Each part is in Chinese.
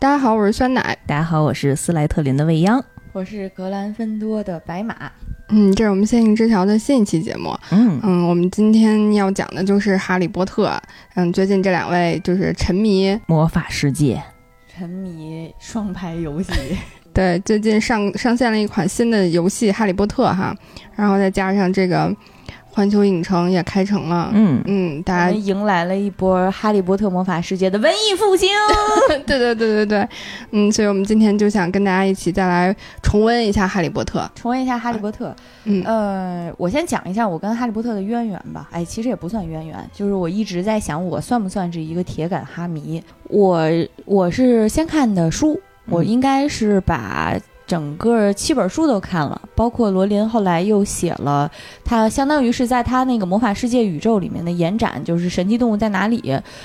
大家好，我是酸奶。大家好，我是斯莱特林的未央。我是格兰芬多的白马。嗯，这是我们仙境之桥的新一期节目。嗯嗯，我们今天要讲的就是《哈利波特》。嗯，最近这两位就是沉迷魔法世界，沉迷双排游戏。对，最近上上线了一款新的游戏《哈利波特》哈，然后再加上这个。环球影城也开城了，嗯嗯，大家迎来了一波《哈利波特魔法世界》的文艺复兴。对对对对对，嗯，所以我们今天就想跟大家一起再来重温一下《哈利波特》，重温一下《哈利波特》。嗯，呃，我先讲一下我跟《哈利波特》的渊源吧。哎，其实也不算渊源，就是我一直在想，我算不算是一个铁杆哈迷？我我是先看的书，我应该是把。整个七本书都看了，包括罗琳后来又写了，他相当于是在他那个魔法世界宇宙里面的延展，就是《神奇动物在哪里》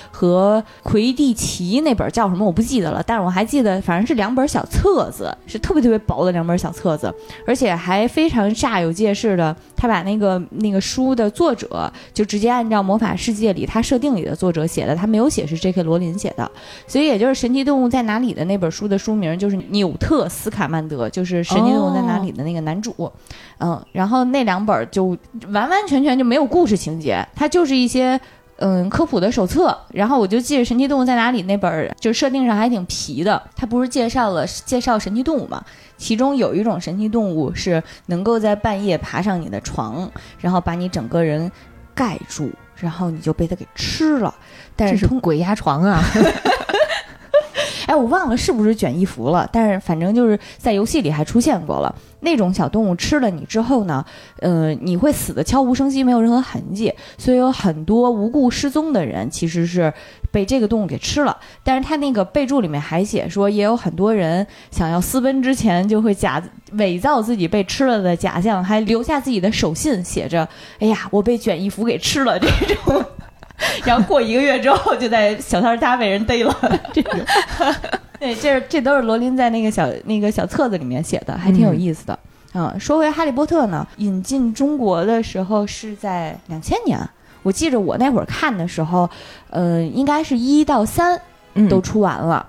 和魁地奇那本叫什么我不记得了，但是我还记得，反正是两本小册子，是特别特别薄的两本小册子，而且还非常煞有介事的，他把那个那个书的作者就直接按照魔法世界里他设定里的作者写的，他没有写是 J.K. 罗琳写的，所以也就是《神奇动物在哪里》的那本书的书名就是纽特斯卡曼德。就是《神奇动物在哪里》的那个男主，嗯，然后那两本就完完全全就没有故事情节，它就是一些嗯科普的手册。然后我就记着《神奇动物在哪里》那本，就设定上还挺皮的。它不是介绍了介绍神奇动物嘛？其中有一种神奇动物是能够在半夜爬上你的床，然后把你整个人盖住，然后你就被它给吃了。但是鬼压床啊！我忘了是不是卷衣服了，但是反正就是在游戏里还出现过了。那种小动物吃了你之后呢，呃，你会死的悄无声息，没有任何痕迹。所以有很多无故失踪的人其实是被这个动物给吃了。但是他那个备注里面还写说，也有很多人想要私奔之前就会假伪造自己被吃了的假象，还留下自己的手信，写着“哎呀，我被卷衣服给吃了”这种。然后过一个月之后，就在小摊家被人逮了。这个，对，这这都是罗琳在那个小那个小册子里面写的，还挺有意思的。嗯，说回《哈利波特》呢，引进中国的时候是在两千年，我记着我那会儿看的时候，呃，应该是一到三都出完了。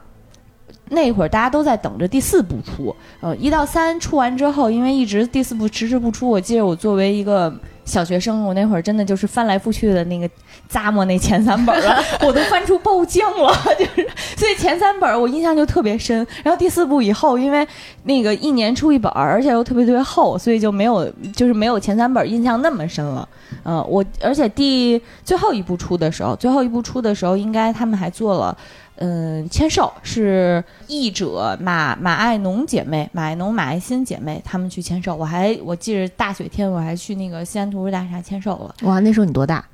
那会儿大家都在等着第四部出，呃，一到三出完之后，因为一直第四部迟迟不出，我记得我作为一个小学生，我那会儿真的就是翻来覆去的那个咂摸那前三本儿，我都翻出爆浆了，就是所以前三本儿我印象就特别深。然后第四部以后，因为那个一年出一本儿，而且又特别特别厚，所以就没有就是没有前三本印象那么深了。嗯，我而且第最后一部出的时候，最后一部出的时候，应该他们还做了。嗯，签售是译者马马爱农姐妹、马爱农、马爱新姐妹他们去签售。我还我记着大雪天我还去那个西安图书大厦签售了。哇，那时候你多大？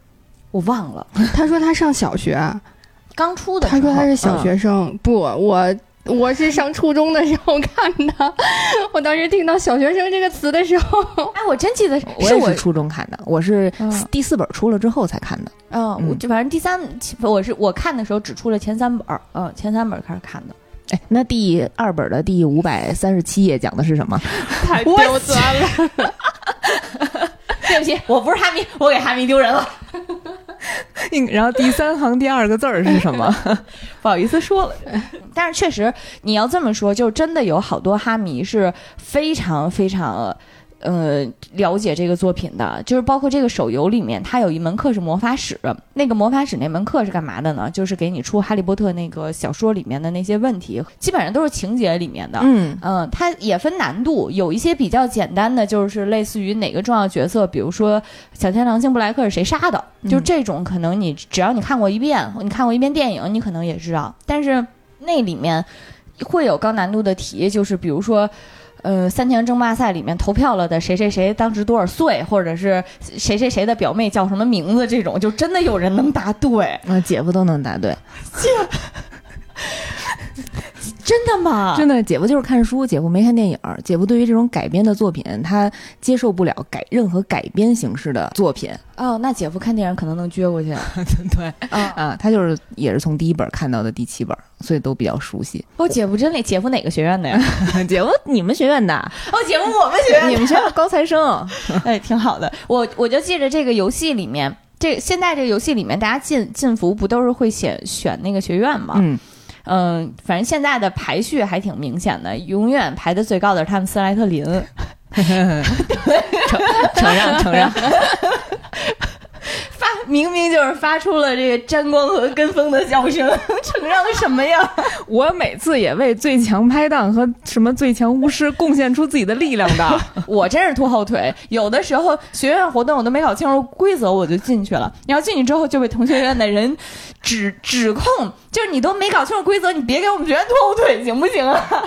我忘了。他说他上小学，刚出的。他说他是小学生，不我。我是上初中的时候看的，我当时听到“小学生”这个词的时候，哎，我真记得是我初中看的，我是第四本出了之后才看的。嗯，我就反正第三，我是我看的时候只出了前三本，嗯，前三本开始看的。哎，那第二本的第五百三十七页讲的是什么？太丢钻了！对不起，我不是哈迷，我给哈迷丢人了。然后第三行第二个字儿是什么？不好意思说了。但是确实，你要这么说，就真的有好多哈迷是非常非常。呃，了解这个作品的，就是包括这个手游里面，它有一门课是魔法史。那个魔法史那门课是干嘛的呢？就是给你出《哈利波特》那个小说里面的那些问题，基本上都是情节里面的。嗯嗯，它也分难度，有一些比较简单的，就是类似于哪个重要角色，比如说小天狼星布莱克是谁杀的，就这种可能你只要你看过一遍，你看过一遍电影，你可能也知道。但是那里面会有高难度的题，就是比如说。呃，三强争霸赛里面投票了的谁谁谁当时多少岁，或者是谁谁谁的表妹叫什么名字，这种就真的有人能答对。啊，姐夫都能答对。姐。真的吗？真的，姐夫就是看书，姐夫没看电影。姐夫对于这种改编的作品，他接受不了改任何改编形式的作品。哦，那姐夫看电影可能能撅过去。对，啊，他就是也是从第一本看到的第七本，所以都比较熟悉。哦，姐夫真厉姐夫哪个学院的呀？姐夫你们学院的？哦，姐夫我们学院，你们学校高材生。哎，挺好的。我我就记着这个游戏里面，这现在这个游戏里面，大家进进服不都是会选选那个学院吗？嗯。嗯、反正现在的排序还挺明显的，永远排的最高的是他们斯莱特林。承承让承让，发明明就是发出了这个沾光和跟风的笑声，承让什么呀？我每次也为最强拍档和什么最强巫师贡献出自己的力量的。我真是拖后腿，有的时候学院活动我都没搞清楚规则，我就进去了。然后进去之后就被同学院的人指指控，就是你都没搞清楚规则，你别给我们学院拖后腿行不行啊？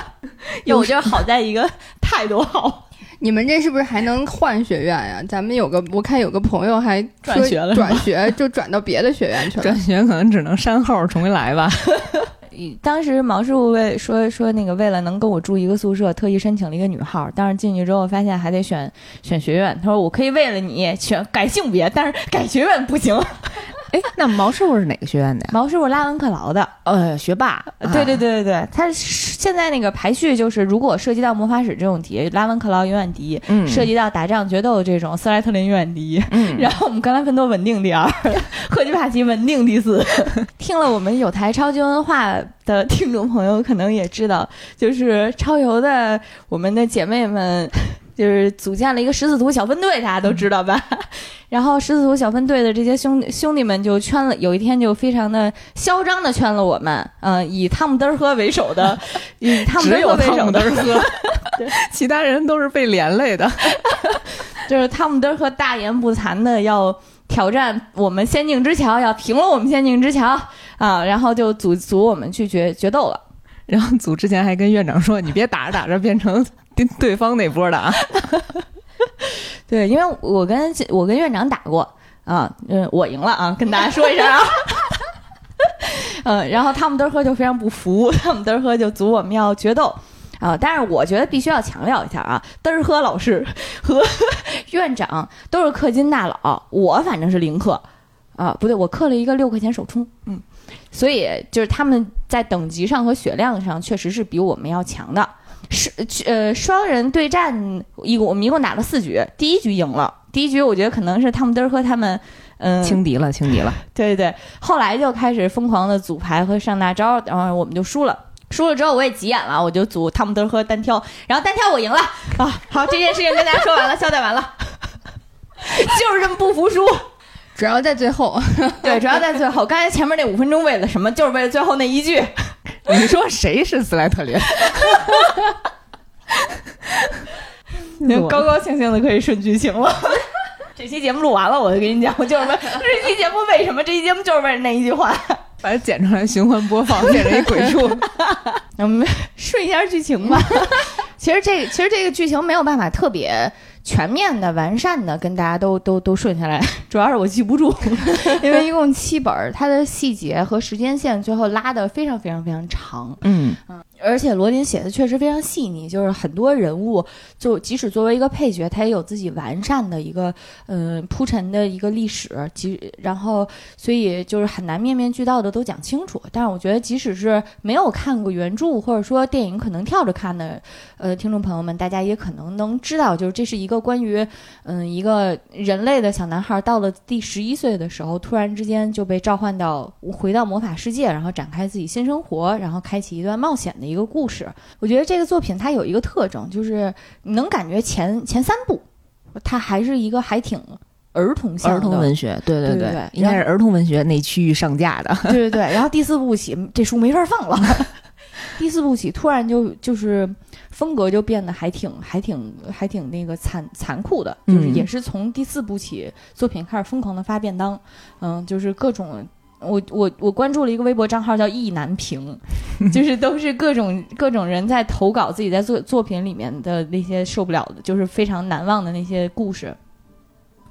有我觉得好在一个态度好。你们这是不是还能换学院呀？咱们有个，我看有个朋友还转学了转学就转到别的学院去了转。学可能只能删号重新来吧。当时毛师傅为说说那个为了能跟我住一个宿舍，特意申请了一个女号。但是进去之后发现还得选选学院，他说我可以为了你选改性别，但是改学院不行。哎，那毛师傅是哪个学院的呀？毛师傅拉文克劳的，呃，学霸。对对对对对，他现在那个排序就是，如果涉及到魔法史这种题，拉文克劳永远第一；嗯，涉及到打仗决斗这种，斯莱特林永远第一。嗯，然后我们格兰芬多稳定第二，赫奇帕奇稳定第四。听了我们有台超级文化的听众朋友可能也知道，就是超游的我们的姐妹们。就是组建了一个十字图小分队，大家都知道吧？然后十字图小分队的这些兄兄弟们就圈了，有一天就非常的嚣张的圈了我们，嗯、以汤姆德尔赫为首的，以汤姆德赫为首的尔赫，其他人都是被连累的。就是汤姆德尔赫大言不惭的要挑战我们仙境之桥，要平了我们仙境之桥啊，然后就组组我们去决决斗了。然后组之前还跟院长说：“你别打着打着变成对 对方那波的啊。对，因为我跟我跟院长打过啊，嗯，我赢了啊，跟大家说一声啊。嗯，然后他们嘚呵就非常不服，他们嘚呵就组我们要决斗啊。但是我觉得必须要强调一下啊，嘚呵老师和院长都是氪金大佬，我反正是零氪啊，不对，我氪了一个六块钱首充，嗯，所以就是他们在等级上和血量上确实是比我们要强的。是呃，双人对战一共我们一共打了四局，第一局赢了。第一局我觉得可能是汤姆德和他们，嗯、轻敌了，轻敌了。对对对，后来就开始疯狂的组牌和上大招，然后我们就输了。输了之后我也急眼了，我就组汤姆德和单挑，然后单挑我赢了啊！好，这件事情跟大家说完了，交代完了，就是这么不服输。主要在最后，对，主要在最后，刚才前面那五分钟为了什么？就是为了最后那一句。你说谁是斯莱特林？高高兴兴的可以顺剧情了。这期节目录完了，我就跟你讲，我就是为 这期节目为什么？这期节目就是为了那一句话。把它剪出来循环播放，变成一鬼畜。我们顺一下剧情吧。其实这其实这个剧情没有办法特别全面的、完善的跟大家都都都顺下来，主要是我记不住，因为一共七本儿，它的细节和时间线最后拉的非常非常非常长。嗯，而且罗琳写的确实非常细腻，就是很多人物，就即使作为一个配角，他也有自己完善的一个嗯、铺陈的一个历史，即然后所以就是很难面面俱到的都讲清楚。但是我觉得，即使是没有看过原著或者说电影可能跳着看的呃听众朋友们，大家也可能能知道，就是这是一个关于嗯一个人类的小男孩到了第十一岁的时候，突然之间就被召唤到回到魔法世界，然后展开自己新生活，然后开启一段冒险的一个故事。我觉得这个作品它有一个特征，就是你能感觉前前三部，它还是一个还挺儿童儿童文学，对对对对对应该是儿童文学那区域上架的。对对对，然后第四部起这书没法放了，第四部起突然就就是风格就变得还挺还挺还挺那个残残酷的，就是嗯也是从第四部起作品开始疯狂的发便当，嗯，就是各种。我我我关注了一个微博账号叫意难平，就是都是各种各种人在投稿自己在作作品里面的那些受不了的，就是非常难忘的那些故事。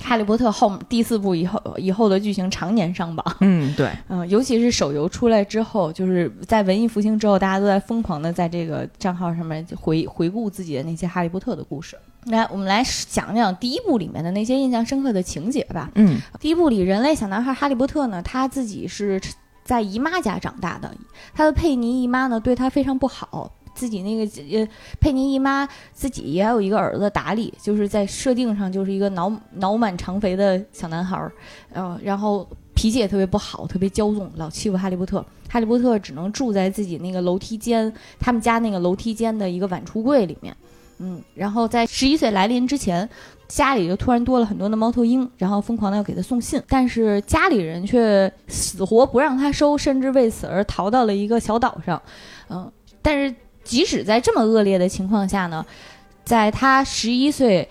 哈利波特后第四部以后以后的剧情常年上榜，嗯，对，嗯，尤其是手游出来之后，就是在文艺复兴之后，大家都在疯狂的在这个账号上面回回顾自己的那些哈利波特的故事。来，我们来讲讲第一部里面的那些印象深刻的情节吧。嗯第一部里，人类小男孩哈利波特呢，他自己是在姨妈家长大的，他的佩妮姨妈呢对他非常不好。自己那个呃，佩妮姨妈自己也有一个儿子达利，就是在设定上就是一个脑脑满肠肥的小男孩儿，呃，然后脾气也特别不好，特别骄纵，老欺负哈利波特。哈利波特只能住在自己那个楼梯间，他们家那个楼梯间的一个碗橱柜里面。嗯，然后在十一岁来临之前，家里就突然多了很多的猫头鹰，然后疯狂的要给他送信，但是家里人却死活不让他收，甚至为此而逃到了一个小岛上。嗯，但是即使在这么恶劣的情况下呢，在他十一岁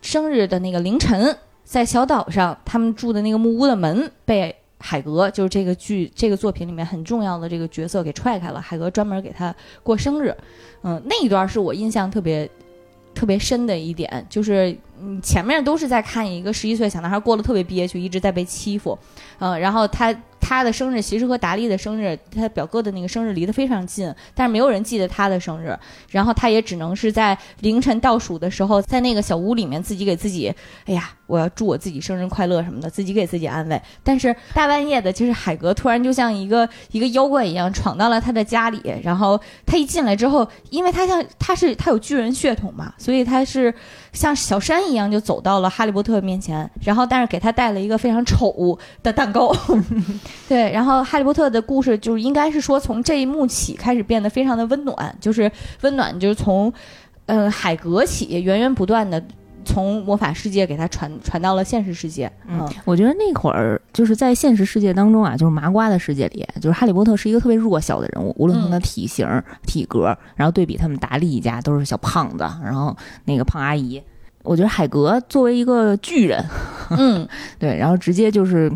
生日的那个凌晨，在小岛上，他们住的那个木屋的门被海格，就是这个剧这个作品里面很重要的这个角色给踹开了。海格专门给他过生日，嗯，那一段是我印象特别特别深的一点，就是嗯前面都是在看一个十一岁小男孩过得特别憋屈，一直在被欺负，嗯，然后他。他的生日其实和达利的生日，他表哥的那个生日离得非常近，但是没有人记得他的生日，然后他也只能是在凌晨倒数的时候，在那个小屋里面自己给自己，哎呀，我要祝我自己生日快乐什么的，自己给自己安慰。但是大半夜的，就是海格突然就像一个一个妖怪一样闯到了他的家里，然后他一进来之后，因为他像他是他有巨人血统嘛，所以他是像小山一样就走到了哈利波特面前，然后但是给他带了一个非常丑的蛋糕。对，然后哈利波特的故事就是应该是说从这一幕起开始变得非常的温暖，就是温暖就是从，嗯海格起源源不断的从魔法世界给他传传到了现实世界。嗯，我觉得那会儿就是在现实世界当中啊，就是麻瓜的世界里，就是哈利波特是一个特别弱小的人物，无论从他体型、体格，然后对比他们达利一家都是小胖子，然后那个胖阿姨，我觉得海格作为一个巨人，嗯，对，然后直接就是。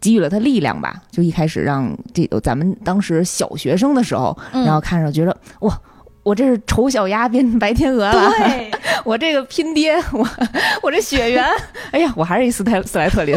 给予了他力量吧，就一开始让这咱们当时小学生的时候，然后看着觉得哇，我这是丑小鸭变成白天鹅了，对，我这个拼爹，我我这血缘，哎呀，我还是一斯泰斯莱特林，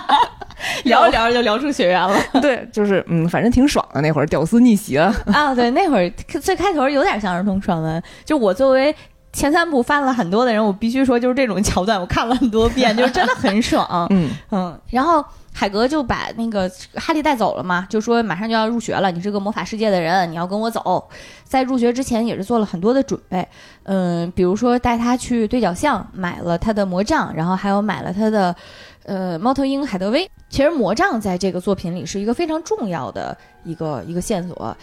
聊着聊着就聊出血缘了，对，就是嗯，反正挺爽的那会儿，屌丝逆袭了。啊，对，那会儿最开头有点像儿童爽文，就我作为前三部翻了很多的人，我必须说就是这种桥段，我看了很多遍，就是真的很爽，嗯嗯，然后。海格就把那个哈利带走了嘛，就说马上就要入学了，你是个魔法世界的人，你要跟我走。在入学之前也是做了很多的准备，嗯，比如说带他去对角巷买了他的魔杖，然后还有买了他的，呃，猫头鹰海德威。其实魔杖在这个作品里是一个非常重要的一个一个线索。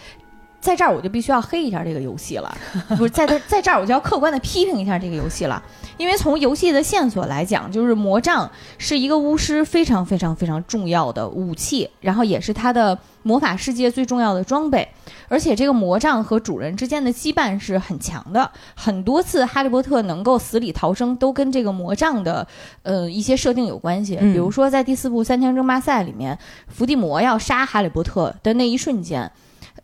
在这儿我就必须要黑一下这个游戏了，不是在这在这儿我就要客观的批评一下这个游戏了，因为从游戏的线索来讲，就是魔杖是一个巫师非常非常非常重要的武器，然后也是他的魔法世界最重要的装备，而且这个魔杖和主人之间的羁绊是很强的，很多次哈利波特能够死里逃生都跟这个魔杖的呃一些设定有关系，比如说在第四部三强争霸赛里面，伏地魔要杀哈利波特的那一瞬间。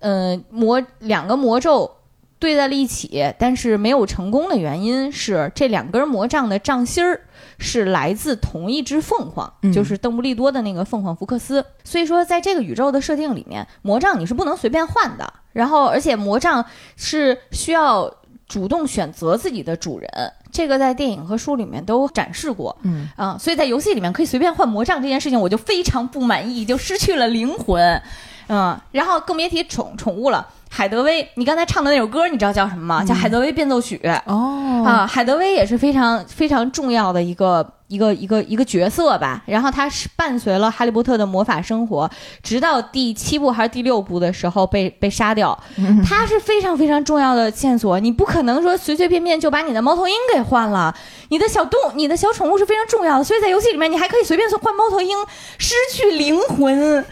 嗯，魔两个魔咒对在了一起，但是没有成功的原因是这两根魔杖的杖芯儿是来自同一只凤凰，就是邓布利多的那个凤凰福克斯。所以说，在这个宇宙的设定里面，魔杖你是不能随便换的。然后，而且魔杖是需要主动选择自己的主人，这个在电影和书里面都展示过。嗯啊，所以在游戏里面可以随便换魔杖这件事情，我就非常不满意，就失去了灵魂。嗯，然后更别提宠宠物了。海德薇，你刚才唱的那首歌，你知道叫什么吗？叫《海德薇变奏曲》。哦，啊，海德薇也是非常非常重要的一个一个一个一个角色吧。然后他是伴随了哈利波特的魔法生活，直到第七部还是第六部的时候被被杀掉。他是非常非常重要的线索，你不可能说随随便便就把你的猫头鹰给换了。你的小动，你的小宠物是非常重要的，所以在游戏里面你还可以随便换猫头鹰，失去灵魂。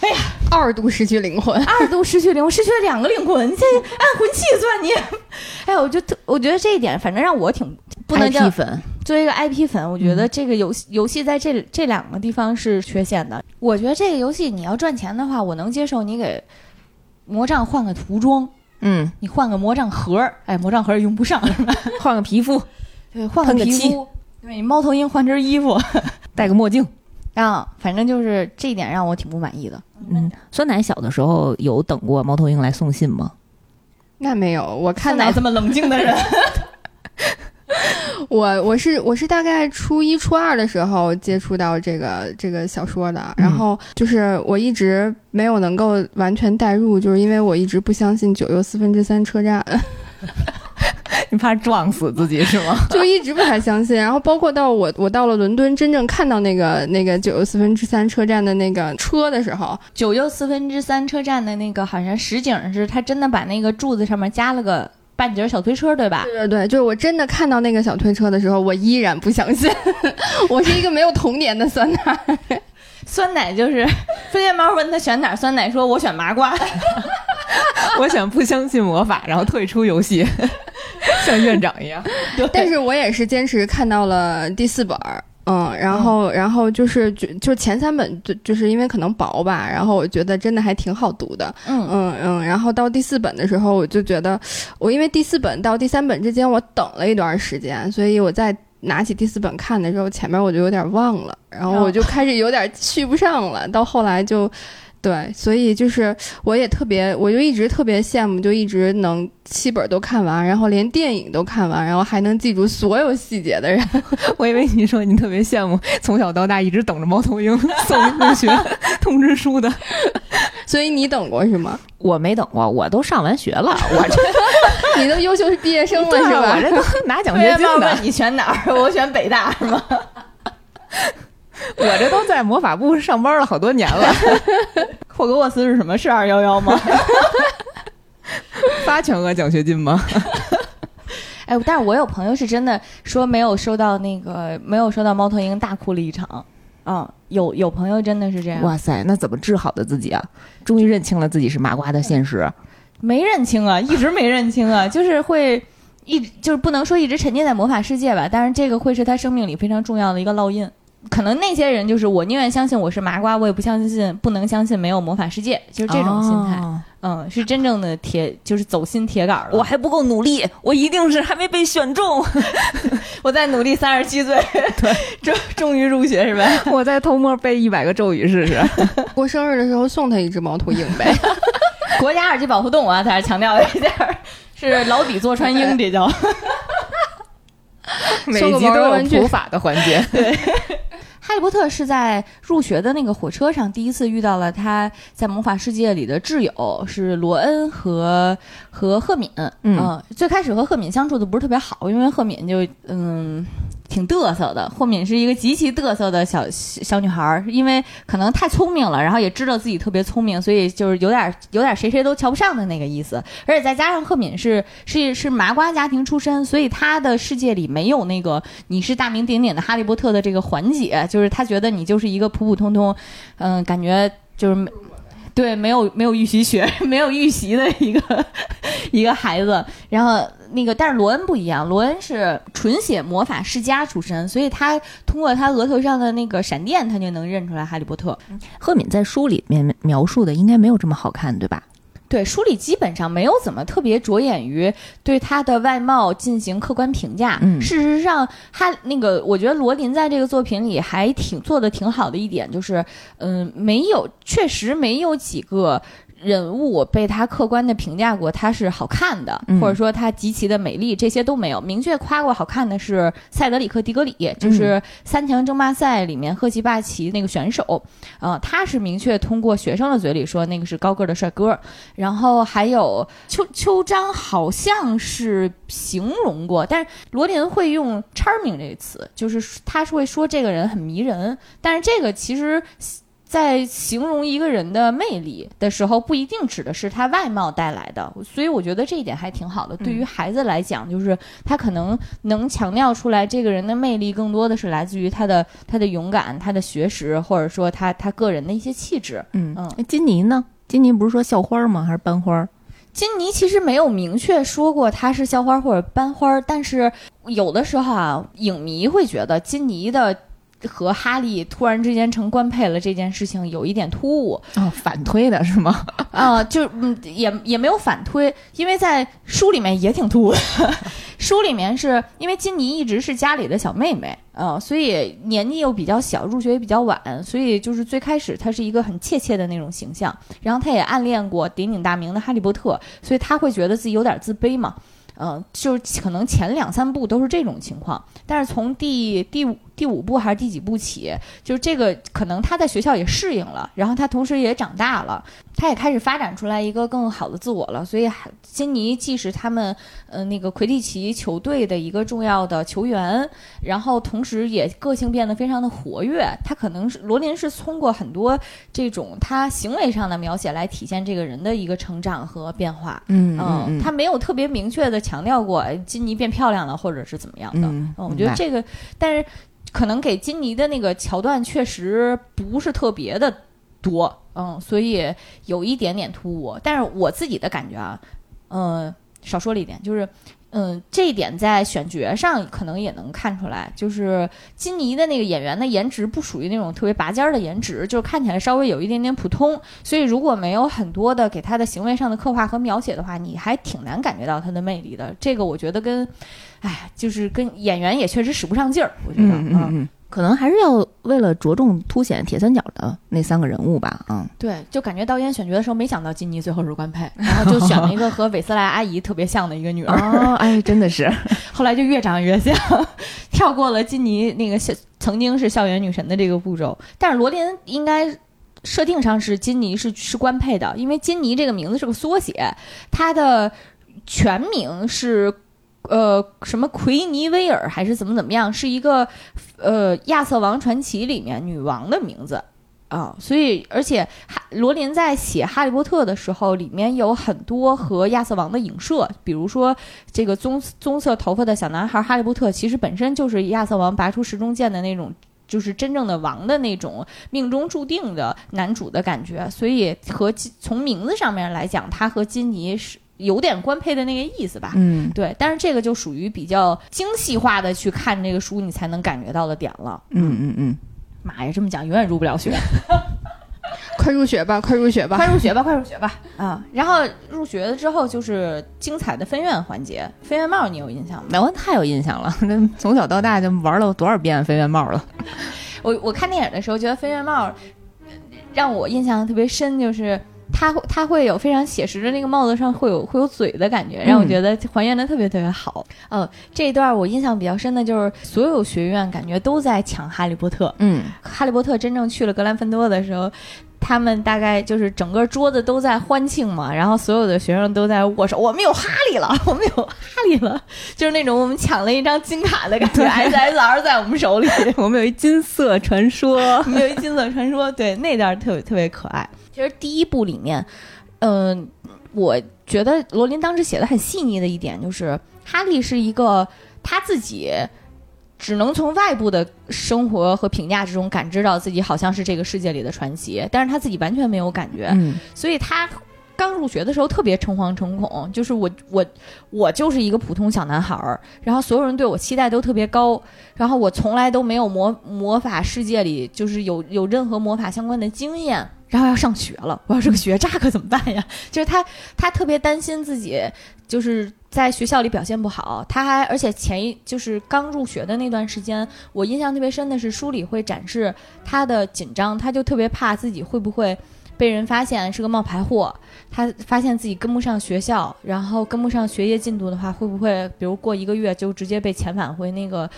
哎呀，二度失去灵魂，二度失去灵魂，失去了两个灵魂，你这按魂器算你。哎呀，我就特，我觉得这一点，反正让我挺不能叫粉。作为一个 IP 粉，我觉得这个游戏游戏在这这两个地方是缺陷的。我觉得这个游戏你要赚钱的话，我能接受你给魔杖换个涂装，嗯，你换个魔杖盒儿，哎，魔杖盒儿用不上，换个皮肤，对，换个皮肤，对，你猫头鹰换身衣服，戴个墨镜。啊，反正就是这一点让我挺不满意的。嗯，酸奶小的时候有等过猫头鹰来送信吗？那没有，我看到这么冷静的人，我我是我是大概初一初二的时候接触到这个这个小说的，然后就是我一直没有能够完全代入，就是因为我一直不相信九又四分之三车站。你怕撞死自己是吗？就一直不太相信。然后包括到我我到了伦敦，真正看到那个那个九又四分之三车站的那个车的时候，九又四分之三车站的那个好像实景是，他真的把那个柱子上面加了个半截小推车，对吧？对对对，就是我真的看到那个小推车的时候，我依然不相信。我是一个没有童年的酸奶。酸奶就是飞天猫问他选哪儿，酸奶说我选麻瓜。我想不相信魔法，然后退出游戏，像院长一样。但是我也是坚持看到了第四本儿，嗯，然后然后就是就就前三本就就是因为可能薄吧，然后我觉得真的还挺好读的，嗯嗯嗯，然后到第四本的时候，我就觉得我因为第四本到第三本之间我等了一段时间，所以我在拿起第四本看的时候，前面我就有点忘了，然后我就开始有点续不上了，到后来就。对，所以就是我也特别，我就一直特别羡慕，就一直能七本都看完，然后连电影都看完，然后还能记住所有细节的人。我以为你说你特别羡慕从小到大一直等着猫头鹰送入学通知书的，所以你等过是吗？我没等过，我都上完学了，我这 你都优秀毕业生了是吧？我这都拿奖学金的。你选哪儿？我选北大是吗？我这都在魔法部上班了好多年了。霍格沃茨是什么？是二幺幺吗？发全额奖学金吗？哎，但是我有朋友是真的说没有收到那个，没有收到猫头鹰，大哭了一场。嗯，有有朋友真的是这样。哇塞，那怎么治好的自己啊？终于认清了自己是麻瓜的现实。没认清啊，一直没认清啊，就是会一就是不能说一直沉浸在魔法世界吧，但是这个会是他生命里非常重要的一个烙印。可能那些人就是我宁愿相信我是麻瓜，我也不相信不能相信没有魔法世界，就是这种心态。哦嗯，是真正的铁，就是走心铁杆儿了。我还不够努力，我一定是还没被选中。我在努力，三十七岁，对，终 终于入学是吧？我再偷摸背一百个咒语试试。过生日的时候送他一只猫头鹰呗。国家二级保护动物啊，在这强调一下，是牢底坐穿鹰，这叫。每集都有普法的环节。对。哈利波特是在入学的那个火车上第一次遇到了他在魔法世界里的挚友，是罗恩和和赫敏。嗯，最开始和赫敏相处的不是特别好，因为赫敏就嗯挺嘚瑟的。赫敏是一个极其嘚瑟的小小女孩儿，因为可能太聪明了，然后也知道自己特别聪明，所以就是有点有点谁谁都瞧不上的那个意思。而且再加上赫敏是是是麻瓜家庭出身，所以她的世界里没有那个你是大名鼎鼎的哈利波特的这个环节，就是她觉得你就是一个普普通通，嗯，感觉就是对没有没有预习学 没有预习的一个一个孩子。然后那个，但是罗恩不一样，罗恩是纯血魔法世家出身，所以他通过他额头上的那个闪电，他就能认出来哈利波特。赫敏在书里面描述的应该没有这么好看，对吧？对，书里基本上没有怎么特别着眼于对他的外貌进行客观评价。嗯事实上，他那个，我觉得罗琳在这个作品里还挺做的挺好的一点，就是，嗯，没有，确实没有几个。人物被他客观的评价过，他是好看的，嗯或者说他极其的美丽，这些都没有。明确夸过好看的是塞德里克·迪格里，就是三强争霸赛里面赫奇霸奇那个选手，呃，他是明确通过学生的嘴里说那个是高个儿的帅哥，然后还有秋秋章好像是形容过，但是罗琳会用 charming 这个词，就是他是会说这个人很迷人，但是这个其实。在形容一个人的魅力的时候，不一定指的是他外貌带来的，所以我觉得这一点还挺好的。对于孩子来讲，就是他可能能强调出来这个人的魅力，更多的是来自于他的他的勇敢、他的学识，或者说他他个人的一些气质。嗯嗯哎金妮呢？金妮不是说校花吗？还是班花？金妮其实没有明确说过她是校花或者班花，但是有的时候啊，影迷会觉得金妮的和哈利突然之间成官配了这件事情有一点突兀。哦，反推的是吗？啊、就嗯，也也没有反推，因为在书里面也挺突兀的。书里面是因为金妮一直是家里的小妹妹，呃，所以年纪又比较小，入学也比较晚，所以就是最开始她是一个很怯怯的那种形象。然后她也暗恋过鼎鼎大名的哈利波特，所以她会觉得自己有点自卑嘛。嗯、就是可能前两三部都是这种情况，但是从第第五第五部还是第几部起，就是这个可能他在学校也适应了，然后他同时也长大了，他也开始发展出来一个更好的自我了。所以金尼既是他们呃那个魁地奇球队的一个重要的球员，然后同时也个性变得非常的活跃。他可能是罗琳是通过很多这种他行为上的描写来体现这个人的一个成长和变化。嗯嗯，他没有特别明确的强调过金妮变漂亮了或者是怎么样的。嗯，我觉得这个，但是。可能给金妮的那个桥段确实不是特别的多，嗯，所以有一点点突兀。但是我自己的感觉啊，嗯，少说了一点，就是，嗯，这一点在选角上可能也能看出来，就是金妮的那个演员的颜值不属于那种特别拔尖儿的颜值，就是看起来稍微有一点点普通。所以如果没有很多的给他的行为上的刻画和描写的话，你还挺难感觉到他的魅力的。这个我觉得跟。哎，就是跟演员也确实使不上劲儿，我觉得，嗯嗯，可能还是要为了着重凸显铁三角的那三个人物吧，嗯，对，就感觉导演选角的时候没想到金妮最后是官配，然后就选了一个和韦斯莱阿姨特别像的一个女儿，哦，哎，真的是，后来就越长越像，跳过了金妮那个校曾经是校园女神的这个步骤，但是罗琳应该设定上是金妮是是官配的，因为金妮这个名字是个缩写，她的全名是。呃，什么奎尼威尔还是怎么怎么样，是一个呃《亚瑟王传奇》里面女王的名字啊，所以而且哈罗琳在写《哈利波特》的时候，里面有很多和亚瑟王的影射，比如说这个棕棕色头发的小男孩哈利波特，其实本身就是亚瑟王拔出时钟剑的那种，就是真正的王的那种命中注定的男主的感觉，所以和从名字上面来讲，他和金妮是。有点官配的那个意思吧，嗯，对，但是这个就属于比较精细化的去看这个书，你才能感觉到的点了。嗯嗯嗯，妈呀，这么讲永远入不了学，快入学吧，快入学吧，快入学吧，快入学吧啊！然后入学了之后就是精彩的分院环节，分院帽你有印象吗？我太有印象了，那从小到大就玩了多少遍分院帽了。我我看电影的时候觉得分院帽让我印象特别深，就是。它会，它会有非常写实的那个帽子上会有会有嘴的感觉，让我觉得还原的特别特别好。嗯，这一段我印象比较深的就是所有学院感觉都在抢哈利波特。嗯，哈利波特真正去了格兰芬多的时候，他们大概就是整个桌子都在欢庆嘛，然后所有的学生都在握手，我们有哈利了，我们有哈利了，就是那种我们抢了一张金卡的感觉，SSR 在我们手里，我们有一金色传说，我们有一金色传说，对，那段特别特别可爱。其实第一部里面，嗯，我觉得罗琳当时写的很细腻的一点就是，哈利是一个他自己只能从外部的生活和评价之中感知到自己好像是这个世界里的传奇，但是他自己完全没有感觉，所以他刚入学的时候特别诚惶诚恐，就是我我我就是一个普通小男孩儿，然后所有人对我期待都特别高，然后我从来都没有魔魔法世界里就是有有任何魔法相关的经验。然后要上学了，我要是个学渣可怎么办呀？就是他，他特别担心自己就是在学校里表现不好。他还而且前一就是刚入学的那段时间，我印象特别深的是书里会展示他的紧张，他就特别怕自己会不会被人发现是个冒牌货。他发现自己跟不上学校，然后跟不上学业进度的话，会不会比如过一个月就直接被遣返回那个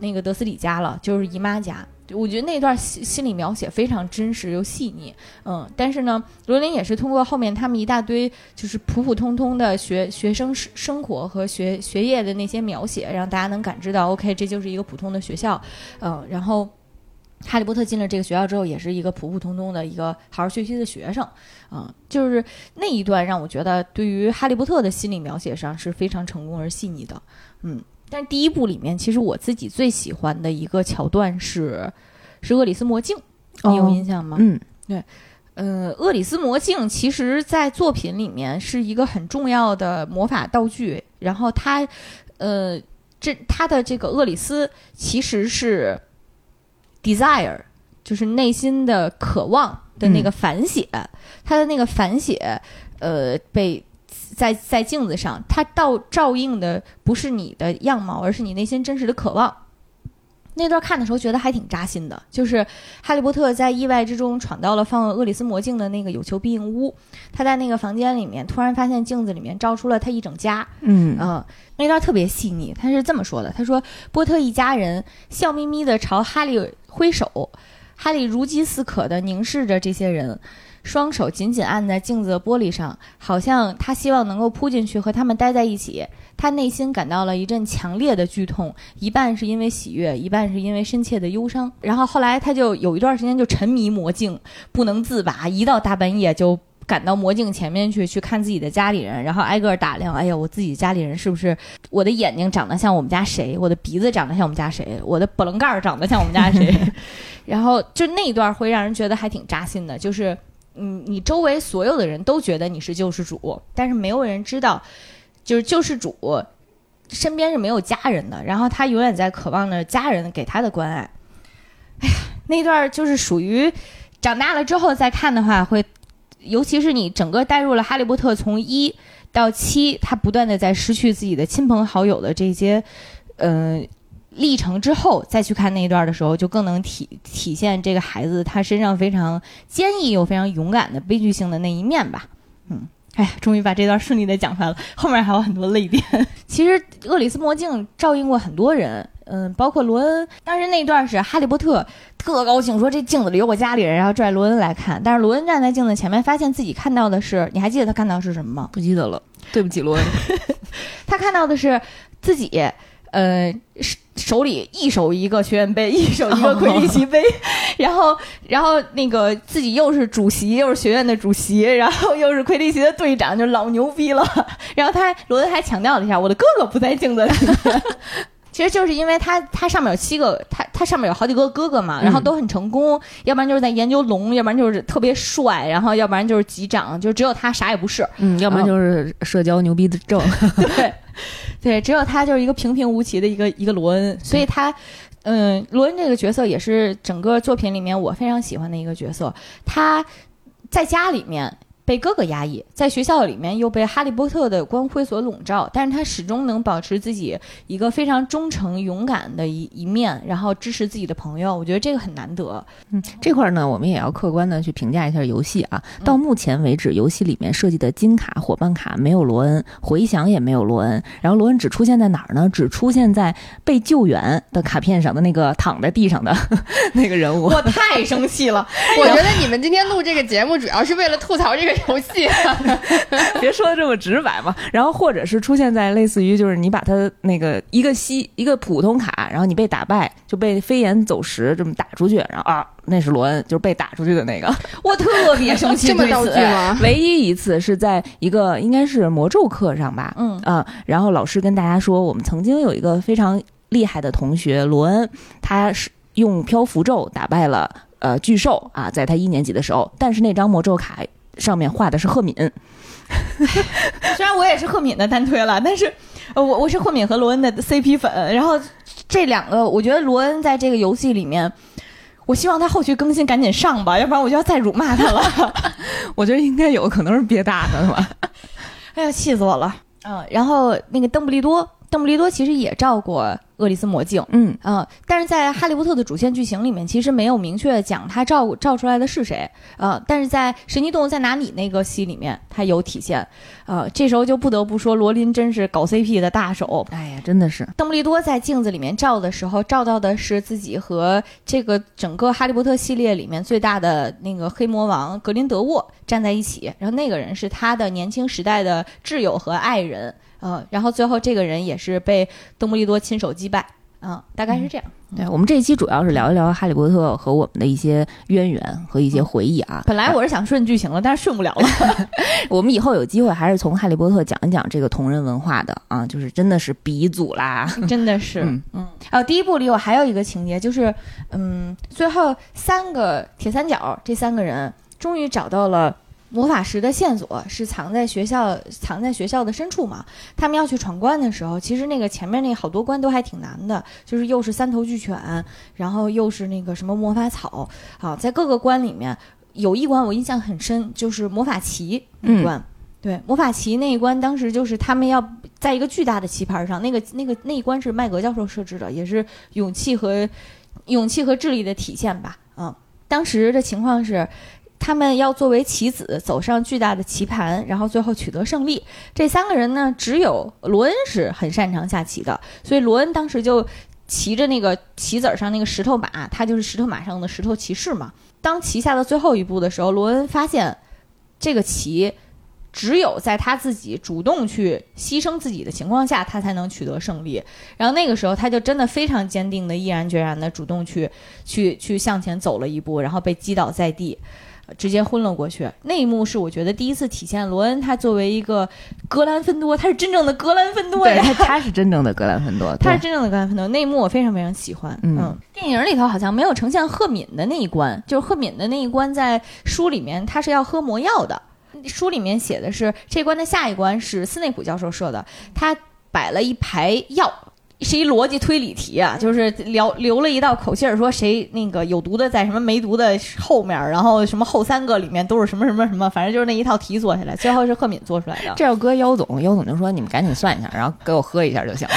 那个德斯里家了，就是姨妈家。我觉得那段心心理描写非常真实又细腻，嗯，但是呢，罗琳也是通过后面他们一大堆就是普普通通的学学生生生活和学学业的那些描写，让大家能感知到，OK，这就是一个普通的学校，嗯，然后哈利波特进了这个学校之后，也是一个普普通通的一个好好学习的学生，嗯，就是那一段让我觉得对于哈利波特的心理描写上是非常成功而细腻的，嗯。但第一部里面，其实我自己最喜欢的一个桥段是，是厄里斯魔镜，你有印象吗？嗯，对，呃，厄里斯魔镜其实，在作品里面是一个很重要的魔法道具。然后它，呃，这它的这个厄里斯其实是 desire，就是内心的渴望的那个反写，它的那个反写，呃，被。在在镜子上，它倒照映的不是你的样貌，而是你内心真实的渴望。那段看的时候觉得还挺扎心的，就是哈利波特在意外之中闯到了放厄里斯魔镜的那个有求必应屋，他在那个房间里面突然发现镜子里面照出了他一整家，嗯嗯，那段特别细腻，他是这么说的：“他说波特一家人笑眯眯地朝哈利挥手，哈利如饥似渴地凝视着这些人，双手紧紧按在镜子的玻璃上，好像他希望能够扑进去和他们待在一起。他内心感到了一阵强烈的剧痛，一半是因为喜悦，一半是因为深切的忧伤。然后后来他就有一段时间就沉迷魔镜，不能自拔，一到大半夜就。”赶到魔镜前面去，去看自己的家里人，然后挨个打量。哎呀，我自己家里人是不是？我的眼睛长得像我们家谁？我的鼻子长得像我们家谁？我的波棱盖长得像我们家谁？然后就那一段会让人觉得还挺扎心的，就是嗯，你周围所有的人都觉得你是救世主，但是没有人知道，就是救世主身边是没有家人的，然后他永远在渴望着家人给他的关爱。哎呀，那段就是属于长大了之后再看的话会。尤其是你整个带入了哈利波特从一到七，他不断的在失去自己的亲朋好友的这些，嗯，历程之后，再去看那一段的时候，就更能体体现这个孩子他身上非常坚毅又非常勇敢的悲剧性的那一面吧。嗯，哎呀，终于把这段顺利的讲出来了，后面还有很多泪点。其实厄里斯魔镜照应过很多人。嗯，包括罗恩，当时那段是哈利波特特高兴，说这镜子里有我家里人，然后拽罗恩来看。但是罗恩站在镜子前面，发现自己看到的是，你还记得他看到是什么吗？不记得了，对不起罗恩。他看到的是自己，呃，手里一手一个学院杯，一手一个魁地奇杯，然后，然后那个自己又是主席，又是学院的主席，然后又是魁地奇的队长，就老牛逼了。然后他罗德还强调了一下，我的哥哥不在镜子里。其实就是因为他，他上面有七个，他他上面有好几个哥哥嘛，然后都很成功，要不然就是在研究龙，要不然就是特别帅，然后要不然就是级长，就只有他啥也不是，嗯，要不然就是社交牛逼的症，对，对，只有他就是一个平平无奇的一个一个罗恩，所以他，嗯，罗恩这个角色也是整个作品里面我非常喜欢的一个角色，他在家里面。被哥哥压抑，在学校里面又被哈利波特的光辉所笼罩，但是他始终能保持自己一个非常忠诚、勇敢的一一面，然后支持自己的朋友。我觉得这个很难得。嗯，这块呢，我们也要客观的去评价一下游戏啊。到目前为止，游戏里面设计的金卡、伙伴卡没有罗恩，回响也没有罗恩，然后罗恩只出现在哪儿呢？只出现在被救援的卡片上的那个躺在地上的 那个人物。我太生气了！我觉得你们今天录这个节目主要是为了吐槽这个。游戏，别说的这么直白嘛。然后或者是出现在类似于就是你把他那个一个西一个普通卡，然后你被打败就被飞檐走石这么打出去，然后啊那是罗恩，就是被打出去的那个。我特别生气，这么道具吗？唯一一次是在一个应该是魔咒课上吧，嗯啊，然后老师跟大家说，我们曾经有一个非常厉害的同学罗恩，他是用漂浮咒打败了呃巨兽啊，在他一年级的时候，但是那张魔咒卡。上面画的是赫敏，虽然我也是赫敏的单推了，但是我我是赫敏和罗恩的 CP 粉。然后这两个，我觉得罗恩在这个游戏里面，我希望他后续更新赶紧上吧，要不然我就要再辱骂他了。我觉得应该有可能是憋大的吧。哎呀，气死我了！嗯，然后那个邓布利多，邓布利多其实也照过。厄里斯魔镜，嗯。啊，但是在《哈利波特》的主线剧情里面，其实没有明确讲他照照出来的是谁，啊，但是在《神奇动物在哪里》那个戏里面，他有体现，啊，这时候就不得不说罗琳真是搞 CP 的大手，哎呀，真的是。邓布利多在镜子里面照的时候，照到的是自己和这个整个《哈利波特》系列里面最大的那个黑魔王格林德沃站在一起，然后那个人是他的年轻时代的挚友和爱人。嗯，然后最后这个人也是被邓布利多亲手击败，嗯，大概是这样。对我们这一期主要是聊一聊哈利波特和我们的一些渊源和一些回忆啊。本来我是想顺剧情了，但是顺不了了。我们以后有机会还是从哈利波特讲一讲这个同人文化的啊，就是真的是鼻祖啦，真的是。嗯嗯。哦，第一部里我还有一个情节，就是嗯，最后三个铁三角这三个人终于找到了。魔法石的线索是藏在学校，藏在学校的深处嘛？他们要去闯关的时候，其实那个前面那好多关都还挺难的，就是又是三头巨犬，然后又是那个什么魔法草啊，在各个关里面有一关我印象很深，就是魔法旗那关。对，魔法旗那一关，当时就是他们要在一个巨大的棋盘上，那个那个那一关是麦格教授设置的，也是勇气和勇气和智力的体现吧。嗯，当时的情况是，他们要作为棋子走上巨大的棋盘，然后最后取得胜利。这三个人呢，只有罗恩是很擅长下棋的，所以罗恩当时就骑着那个棋子儿上那个石头马，他就是石头马上的石头骑士嘛。当棋下到最后一步的时候，罗恩发现这个棋。只有在他自己主动去牺牲自己的情况下，他才能取得胜利。然后那个时候，他就真的非常坚定的、毅然决然的主动去、去、去向前走了一步，然后被击倒在地，直接昏了过去。那一幕是我觉得第一次体现罗恩他作为一个格兰芬多，他是真正的格兰芬多。他他是真正的格兰芬多，他是真正的格兰芬多，那一幕我非常非常喜欢。嗯电影里头好像没有呈现赫敏的那一关，就是赫敏的那一关在书里面他是要喝魔药的。书里面写的是这关的下一关是斯内普教授设的，他摆了一排药。是一逻辑推理题啊，就是留留了一道口信儿，说谁那个有毒的在什么没毒的后面，然后什么后三个里面都是什么什么什么，反正就是那一套题做下来，最后是赫敏做出来的。这要搁姚总，姚总就说你们赶紧算一下，然后给我喝一下就行了。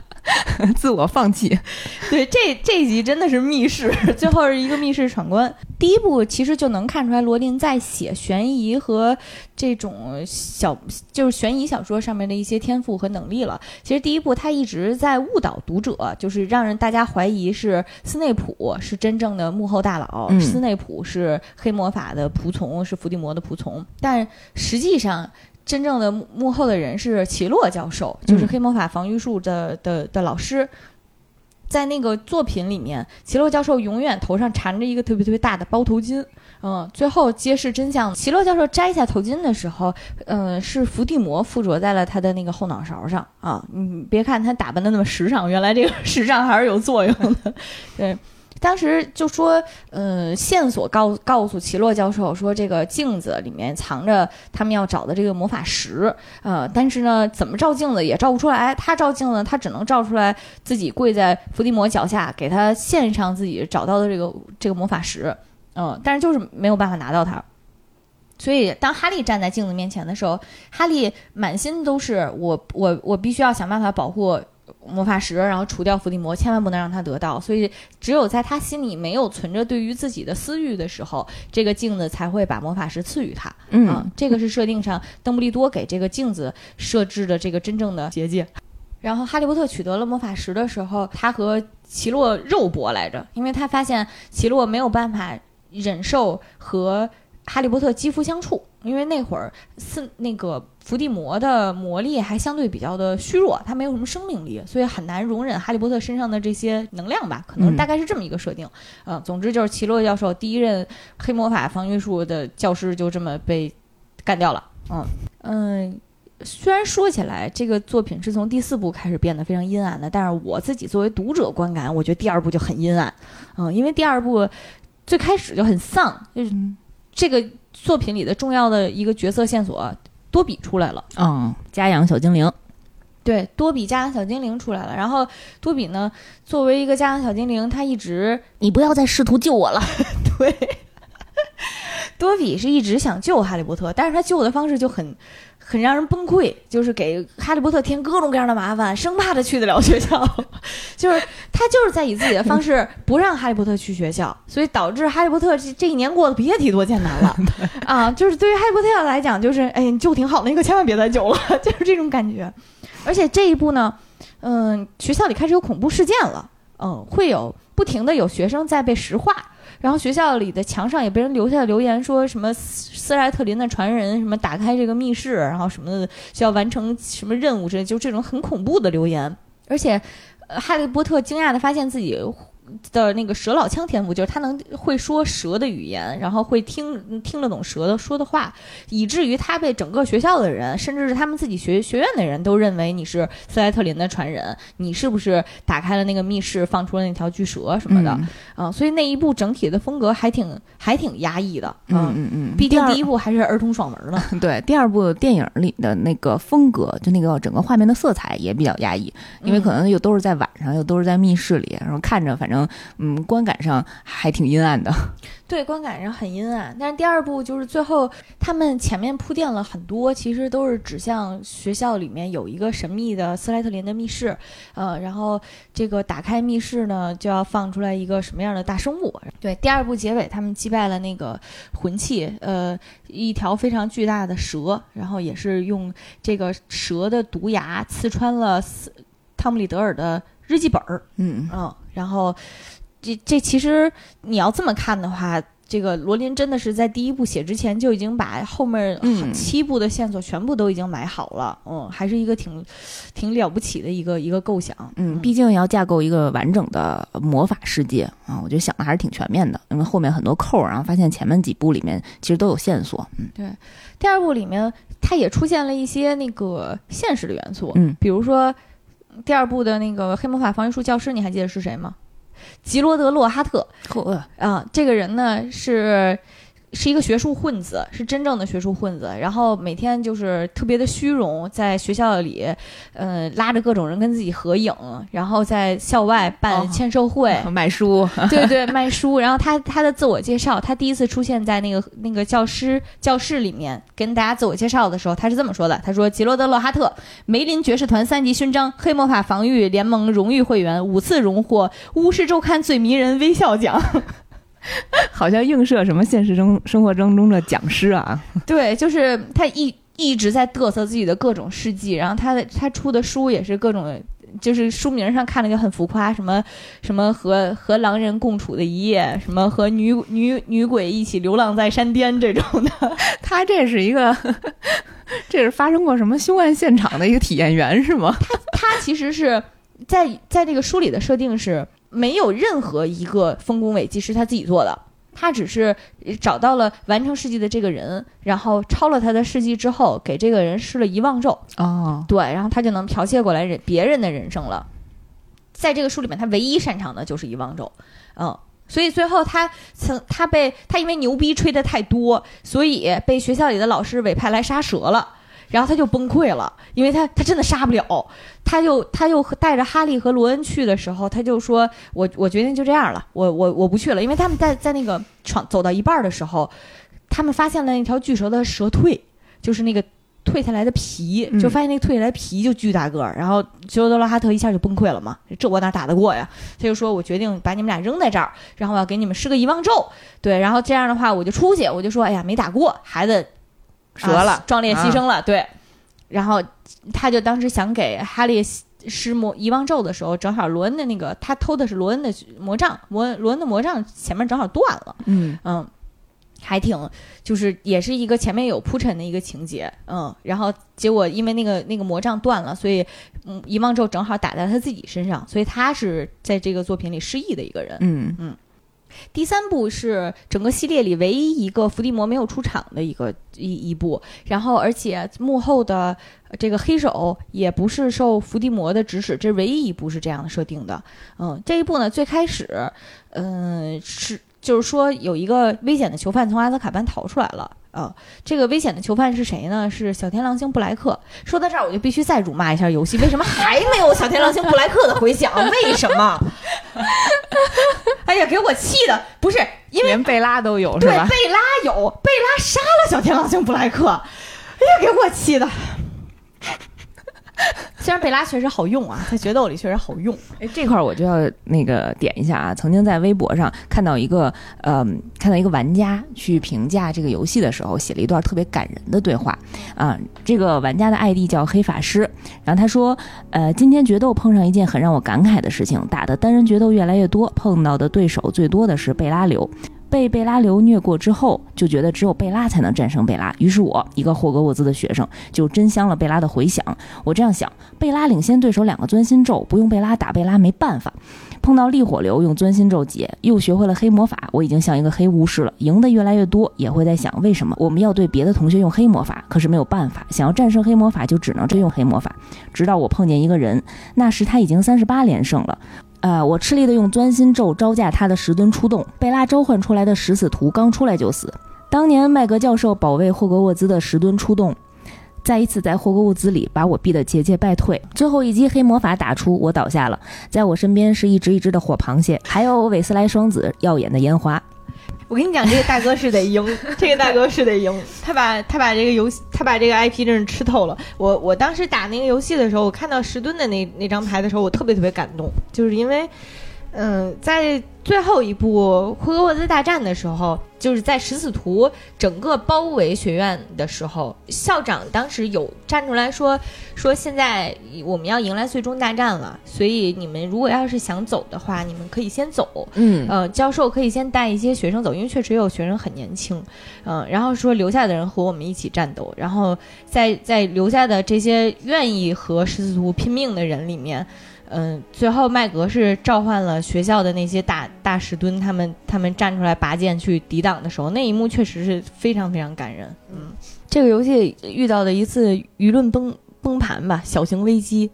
自我放弃，对，这这一集真的是密室，最后是一个密室闯关。第一部其实就能看出来罗琳在写悬疑和这种小就是悬疑小说上面的一些天赋和能力了。其实第一部他一直在误导读者，就是让人大家怀疑是斯内普是真正的幕后大佬，嗯斯内普是黑魔法的仆从，是伏地魔的仆从，但实际上。真正的幕幕后的人是奇洛教授，就是嗯黑魔法防御术的的的老师。在那个作品里面，奇洛教授永远头上缠着一个特别特别大的包头巾。嗯，最后揭示真相，奇洛教授摘下头巾的时候，嗯，是伏地魔附着在了他的那个后脑勺上啊。你别看他打扮的那么时尚，原来这个时尚还是有作用的。对。当时就说，嗯，线索告告诉奇洛教授说，这个镜子里面藏着他们要找的这个魔法石，呃，但是呢，怎么照镜子也照不出来。他照镜子，他只能照出来自己跪在伏地魔脚下，给他献上自己找到的这个这个魔法石，嗯、但是就是没有办法拿到它。所以，当哈利站在镜子面前的时候，哈利满心都是我我我必须要想办法保护魔法石，然后除掉伏地魔，千万不能让他得到。所以，只有在他心里没有存着对于自己的私欲的时候，这个镜子才会把魔法石赐予他。嗯啊，这个是设定上邓布利多给这个镜子设置的这个真正的结界。然后哈利波特取得了魔法石的时候，他和奇洛肉搏来着，因为他发现奇洛没有办法忍受和哈利波特肌肤相处，因为那会儿是那个伏地魔的魔力还相对比较的虚弱，他没有什么生命力，所以很难容忍哈利波特身上的这些能量吧，可能嗯大概是这么一个设定。嗯、总之就是奇洛教授第一任黑魔法防御术的教师就这么被干掉了。嗯嗯。虽然说起来，这个作品是从第四部开始变得非常阴暗的，但是我自己作为读者观感，我觉得第二部就很阴暗，嗯，因为第二部最开始就很丧，就是嗯这个作品里的重要的一个角色线索，多比出来了。嗯，家养小精灵，对，多比家养小精灵出来了。然后多比呢，作为一个家养小精灵，他一直你不要再试图救我了。对，多比是一直想救哈利波特，但是他救的方式就很很让人崩溃，就是给哈利波特添各种各样的麻烦，生怕他去得了学校。就是他就是在以自己的方式不让哈利波特去学校，所以导致哈利波特这这一年过得别提多艰难了 啊！就是对于哈利波特来讲，就是哎，你救挺好，的，你可千万别再救了，就是这种感觉。而且这一步呢，嗯，学校里开始有恐怖事件了，嗯，会有不停的有学生在被石化。然后学校里的墙上也被人留下留言，说什么斯斯莱特林的传人，什么打开这个密室，然后什么的需要完成什么任务之类，就这种很恐怖的留言。而且，哈利波特惊讶的发现自己的那个蛇老腔天赋，就是他能会说蛇的语言，然后会听听得懂蛇的说的话，以至于他被整个学校的人，甚至是他们自己学学院的人都认为你是斯莱特林的传人，你是不是打开了那个密室，放出了那条巨蛇什么的？嗯啊，所以那一部整体的风格还挺还挺压抑的，嗯嗯嗯，毕竟第一部还是儿童爽文呢。对第二部电影里的那个风格，就那个整个画面的色彩也比较压抑，因为可能又都是在晚上，又都是在密室里，然后看着反正正嗯，观感上还挺阴暗的。对，观感上很阴暗。但是第二部就是最后他们前面铺垫了很多，其实都是指向学校里面有一个神秘的斯莱特林的密室，呃，然后这个打开密室呢，就要放出来一个什么样的大生物？对，第二部结尾他们击败了那个魂器，呃，一条非常巨大的蛇，然后也是用这个蛇的毒牙刺穿了斯汤姆里德尔的日记本儿。嗯嗯，然后这这其实你要这么看的话，这个罗琳真的是在第一部写之前就已经把后面嗯。七部的线索全部都已经埋好了，嗯，还是一个挺挺了不起的一个一个构想，嗯，毕竟要架构一个完整的魔法世界啊，我觉得想的还是挺全面的，因为后面很多扣儿，然后发现前面几部里面其实都有线索。嗯。对第二部里面它也出现了一些那个现实的元素，嗯。比如说第二部的那个黑魔法防御术教师，你还记得是谁吗？吉罗德·洛哈特，呵，啊，这个人呢是是一个学术混子，是真正的学术混子，然后每天就是特别的虚荣，在学校里，呃，拉着各种人跟自己合影，然后在校外办哦签售会，卖书，对对，卖书。然后他他的自我介绍，他第一次出现在那个那个教师教室里面跟大家自我介绍的时候，他是这么说的：他说，吉罗德·洛哈特，梅林爵士团三级勋章，黑魔法防御联盟荣誉会员，五次荣获巫师周刊最迷人微笑奖。好像映射什么现实中生活当中的讲师啊。对，就是他一一直在嘚瑟自己的各种事迹，然后他的他出的书也是各种。就是书名上看了就很浮夸，什么什么和和狼人共处的一夜，什么和女女女鬼一起流浪在山巅这种的。他这是一个，这是发生过什么凶案现场的一个体验员是吗？他其实是在在这个书里的设定是没有任何一个丰功伟绩是他自己做的，他只是找到了完成事迹的这个人，然后抄了他的事迹之后，给这个人施了遗忘咒，哦，对，然后他就能剽窃过来人别人的人生了。在这个书里面，他唯一擅长的就是遗忘咒，嗯。所以最后他曾他被他因为牛逼吹得太多，所以被学校里的老师委派来杀蛇了。然后他就崩溃了，因为他他真的杀不了，他就他就带着哈利和罗恩去的时候，他就说：“我我决定就这样了，我我我不去了。”因为他们在在那个闯走到一半的时候，他们发现了那条巨蛇的蛇蜕，就是那个蜕下来的皮，嗯就发现那个蜕下来皮就巨大个儿，然后吉罗德拉哈特一下就崩溃了嘛，这我哪打得过呀？他就说：“我决定把你们俩扔在这儿，然后我要给你们施个遗忘咒，对，然后这样的话我就出去，我就说：哎呀，没打过，孩子折了啊壮烈牺牲了，对。然后他就当时想给哈利施魔遗忘咒的时候，正好罗恩的那个他偷的是罗恩的魔杖，罗罗恩的魔杖前面正好断了，嗯，嗯，还挺就是也是一个前面有铺陈的一个情节，嗯，然后结果因为那个那个魔杖断了，所以嗯遗忘咒正好打在他自己身上，所以他是在这个作品里失忆的一个人，嗯第三部是整个系列里唯一一个伏地魔没有出场的一个一一部，然后而且幕后的这个黑手也不是受伏地魔的指使，这唯一一部是这样的设定的。嗯，这一部呢最开始，嗯是就是说有一个危险的囚犯从阿兹卡班逃出来了。啊、这个危险的囚犯是谁呢？是小天狼星布莱克。说到这儿，我就必须再辱骂一下游戏，为什么还没有小天狼星布莱克的回响？为什么？哎呀，给我气的！不是因为连贝拉都有是吧？对贝拉有贝拉杀了小天狼星布莱克，哎呀，给我气的。虽然贝拉确实好用啊，在决斗里确实好用。哎，这块儿我就要那个点一下啊，曾经在微博上看到一个，嗯，看到一个玩家去评价这个游戏的时候，写了一段特别感人的对话啊。这个玩家的 ID 叫黑法师，然后他说，呃，今天决斗碰上一件很让我感慨的事情，打的单人决斗越来越多，碰到的对手最多的是贝拉流。被贝拉流虐过之后，就觉得只有贝拉才能战胜贝拉。于是我一个霍格沃兹的学生，就真香了贝拉的回响。我这样想：贝拉领先对手两个钻心咒，不用贝拉打贝拉没办法。碰到烈火流用钻心咒解，又学会了黑魔法，我已经像一个黑巫师了。赢得越来越多，也会在想为什么我们要对别的同学用黑魔法？可是没有办法，想要战胜黑魔法，就只能真用黑魔法。直到我碰见一个人，那时他已经三十八连胜了。呃，我吃力的用钻心咒招架他的石墩出动，贝拉召唤出来的食死徒刚出来就死。当年麦格教授保卫霍格沃兹的石墩出动，再一次在霍格沃兹里把我逼得节节败退。最后一击黑魔法打出，我倒下了，在我身边是一只一只的火螃蟹，还有韦斯莱双子耀眼的烟花。我跟你讲，这个大哥是得赢，这个大哥是得赢。他把他把这个游戏，他把这个 IP 真是吃透了。我我当时打那个游戏的时候，我看到石墩的那那张牌的时候，我特别特别感动，就是因为，嗯，在。最后一部霍格沃兹大战的时候，就是在十四图整个包围学院的时候，校长当时有站出来说：“说现在我们要迎来最终大战了，所以你们如果要是想走的话，你们可以先走。嗯，呃，教授可以先带一些学生走，因为确实有学生很年轻。嗯，然后说留下的人和我们一起战斗，然后在在留下的这些愿意和十四图拼命的人里面。”嗯，最后麦格是召唤了学校的那些大大石墩，他们他们站出来拔剑去抵挡的时候，那一幕确实是非常非常感人。嗯，这个游戏遇到的一次舆论崩崩盘吧，小型危机，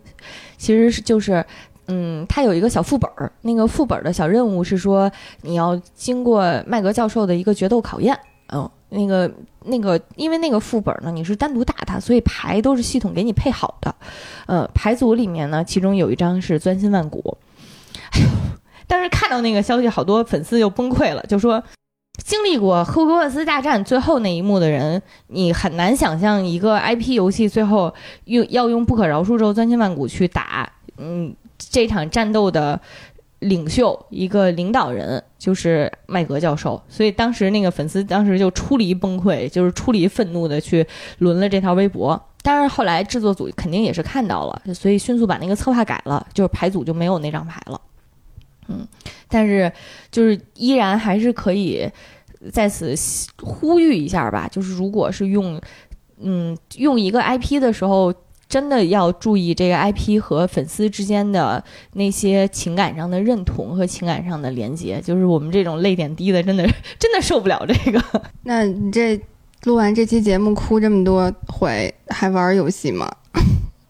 其实是就是，嗯，他有一个小副本儿，那个副本的小任务是说你要经过麦格教授的一个决斗考验。嗯，那个那个，因为那个副本呢，你是单独打它，所以牌都是系统给你配好的。呃，牌组里面呢，其中有一张是钻心万古。哎呦，当时看到那个消息，好多粉丝就崩溃了，就说经历过霍格沃斯大战最后那一幕的人，你很难想象一个 IP 游戏最后用要用不可饶恕咒钻心万古去打，嗯，这场战斗的。领袖一个领导人就是麦格教授，所以当时那个粉丝当时就出离崩溃，就是出离愤怒的去轮了这条微博。但是后来制作组肯定也是看到了，所以迅速把那个策划改了，就是牌组就没有那张牌了。嗯，但是就是依然还是可以在此呼吁一下吧，就是如果是用嗯用一个 IP 的时候。真的要注意这个 IP 和粉丝之间的那些情感上的认同和情感上的连接，就是我们这种泪点低的，真的真的受不了这个。那你这录完这期节目哭这么多回，还玩游戏吗？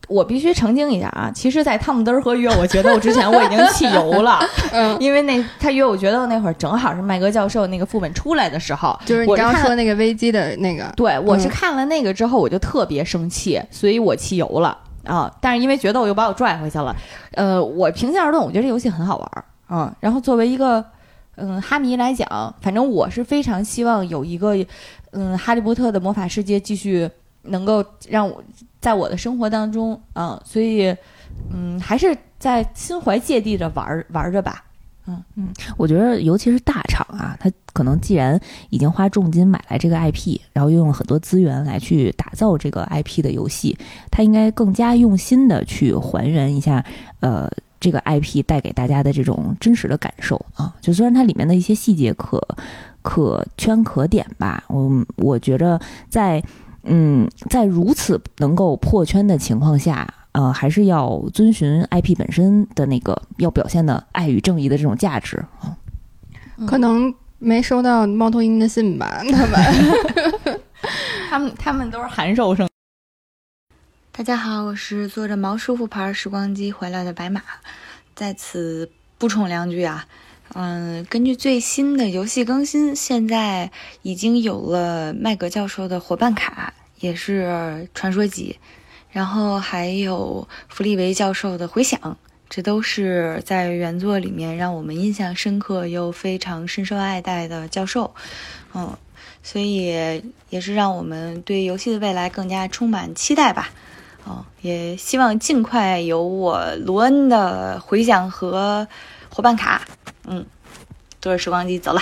我必须澄清一下啊，其实，在汤姆德和约我决斗之前，我已经弃游了。嗯，因为那他约我决斗那会儿，正好是麦格教授那个副本出来的时候，就是你刚说那个危机的那个。对，我是看了那个之后，我就特别生气，所以我弃游了啊。但是因为决斗又把我拽回去了。呃，我平心而论，我觉得这游戏很好玩儿啊。然后作为一个嗯哈迷来讲，反正我是非常希望有一个嗯哈利波特的魔法世界继续能够让我。在我的生活当中，嗯，所以，嗯，还是在心怀芥蒂着玩儿玩儿着吧，嗯嗯，我觉得尤其是大厂啊，它可能既然已经花重金买来这个 IP，然后又用了很多资源来去打造这个 IP 的游戏，它应该更加用心的去还原一下，呃，这个 IP 带给大家的这种真实的感受啊。就虽然它里面的一些细节可可圈可点吧，我我觉着在。嗯，在如此能够破圈的情况下，呃，还是要遵循 IP 本身的那个要表现的爱与正义的这种价值啊。可能没收到猫头鹰的信吧？他们，他们，他们都是函授生。大家好，我是坐着毛师傅牌时光机回来的白马，在此补充两句啊。嗯，根据最新的游戏更新，现在已经有了麦格教授的伙伴卡，也是传说级，然后还有弗利维教授的回响，这都是在原作里面让我们印象深刻又非常深受爱戴的教授。嗯，所以也是让我们对游戏的未来更加充满期待吧。哦，也希望尽快有我罗恩的回响和 伙伴卡。嗯，坐着时光机走了。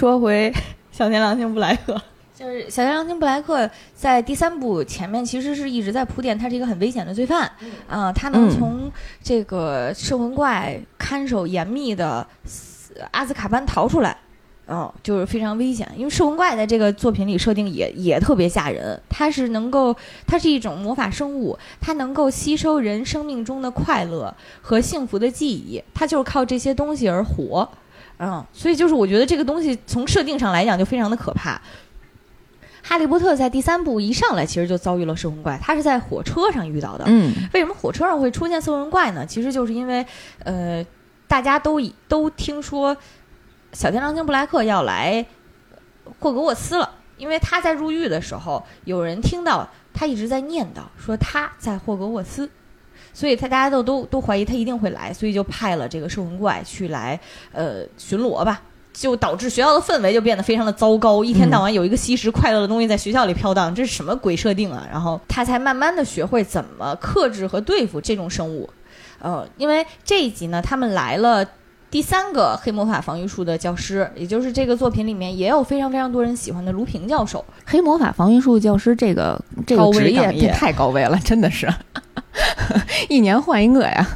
说回小天狼星布莱克，就是小天狼星布莱克在第三部前面其实是一直在铺垫，他是一个很危险的罪犯啊，他能从这个摄魂怪看守严密的阿兹卡班逃出来。哦，就是非常危险，因为摄魂怪在这个作品里设定也也特别吓人。它是能够，它是一种魔法生物，它能够吸收人生命中的快乐和幸福的记忆，它就是靠这些东西而活。嗯，所以就是我觉得这个东西从设定上来讲就非常的可怕。哈利波特在第三部一上来其实就遭遇了摄魂怪，他是在火车上遇到的。嗯，为什么火车上会出现摄魂怪呢？其实就是因为，呃，大家都都听说。小天狼星布莱克要来霍格沃茨了，因为他在入狱的时候，有人听到他一直在念叨说他在霍格沃茨，所以他大家都都都怀疑他一定会来，所以就派了这个摄魂怪去来呃巡逻吧。就导致学校的氛围就变得非常的糟糕，一天到晚有一个吸食快乐的东西在学校里飘荡，这是什么鬼设定啊？然后他才慢慢的学会怎么克制和对付这种生物。呃，因为这一集呢，他们来了第三个黑魔法防御术的教师，也就是这个作品里面也有非常非常多人喜欢的卢平教授。黑魔法防御术教师这个这个职业也太高危了，真的是。一年换一个呀，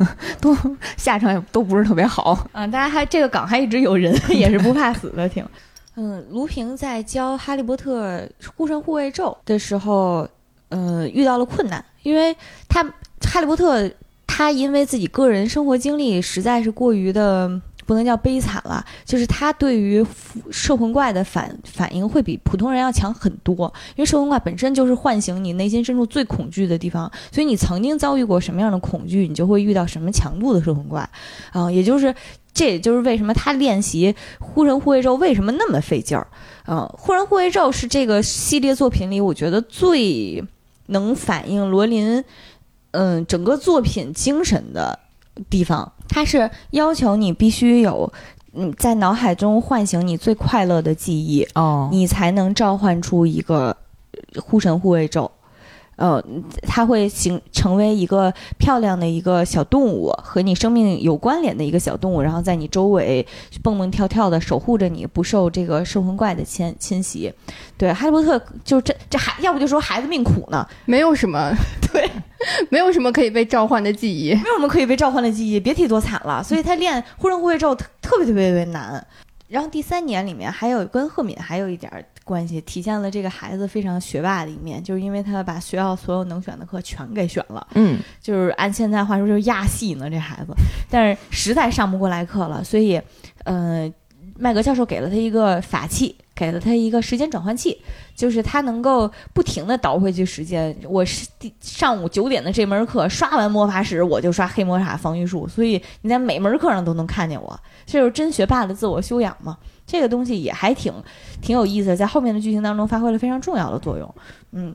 都下场也都不是特别好啊！大家还这个岗还一直有人，也是不怕死的，挺。嗯，卢平在教哈利波特护身护卫咒的时候，呃，遇到了困难，因为他哈利波特他因为自己个人生活经历实在是过于的。不能叫悲惨了，就是他对于摄魂怪的反反应会比普通人要强很多，因为摄魂怪本身就是唤醒你内心深处最恐惧的地方，所以你曾经遭遇过什么样的恐惧，你就会遇到什么强度的摄魂怪，啊，也就是这也就是为什么他练习护人护卫咒为什么那么费劲儿，嗯，护人护卫咒是这个系列作品里我觉得最能反映罗琳，嗯，整个作品精神的。地方，它是要求你必须有，嗯，在脑海中唤醒你最快乐的记忆哦，你才能召唤出一个护神护卫咒。呃，它会形成为一个漂亮的一个小动物，和你生命有关联的一个小动物，然后在你周围蹦蹦跳跳的守护着你，不受这个摄魂怪的侵侵袭。对，哈利波特就这这孩，要不就说孩子命苦呢，没有什么 对，没有什么可以被召唤的记忆，没有什么可以被召唤的记忆，别提多惨了。所以他练护身护卫咒特特别特别特别难。然后第三年里面还有跟赫敏还有一点关系，体现了这个孩子非常学霸的一面，就是因为他把学校所有能选的课全给选了，嗯，就是按现在话说就是亚系呢这孩子，但是实在上不过来课了，所以，呃，麦格教授给了他一个法器。给了他一个时间转换器，就是他能够不停的倒回去时间。我是上午九点的这门课刷完魔法史，我就刷黑魔法防御术，所以你在每门课上都能看见我。这就是真学霸的自我修养嘛？这个东西也还挺挺有意思，在后面的剧情当中发挥了非常重要的作用。嗯，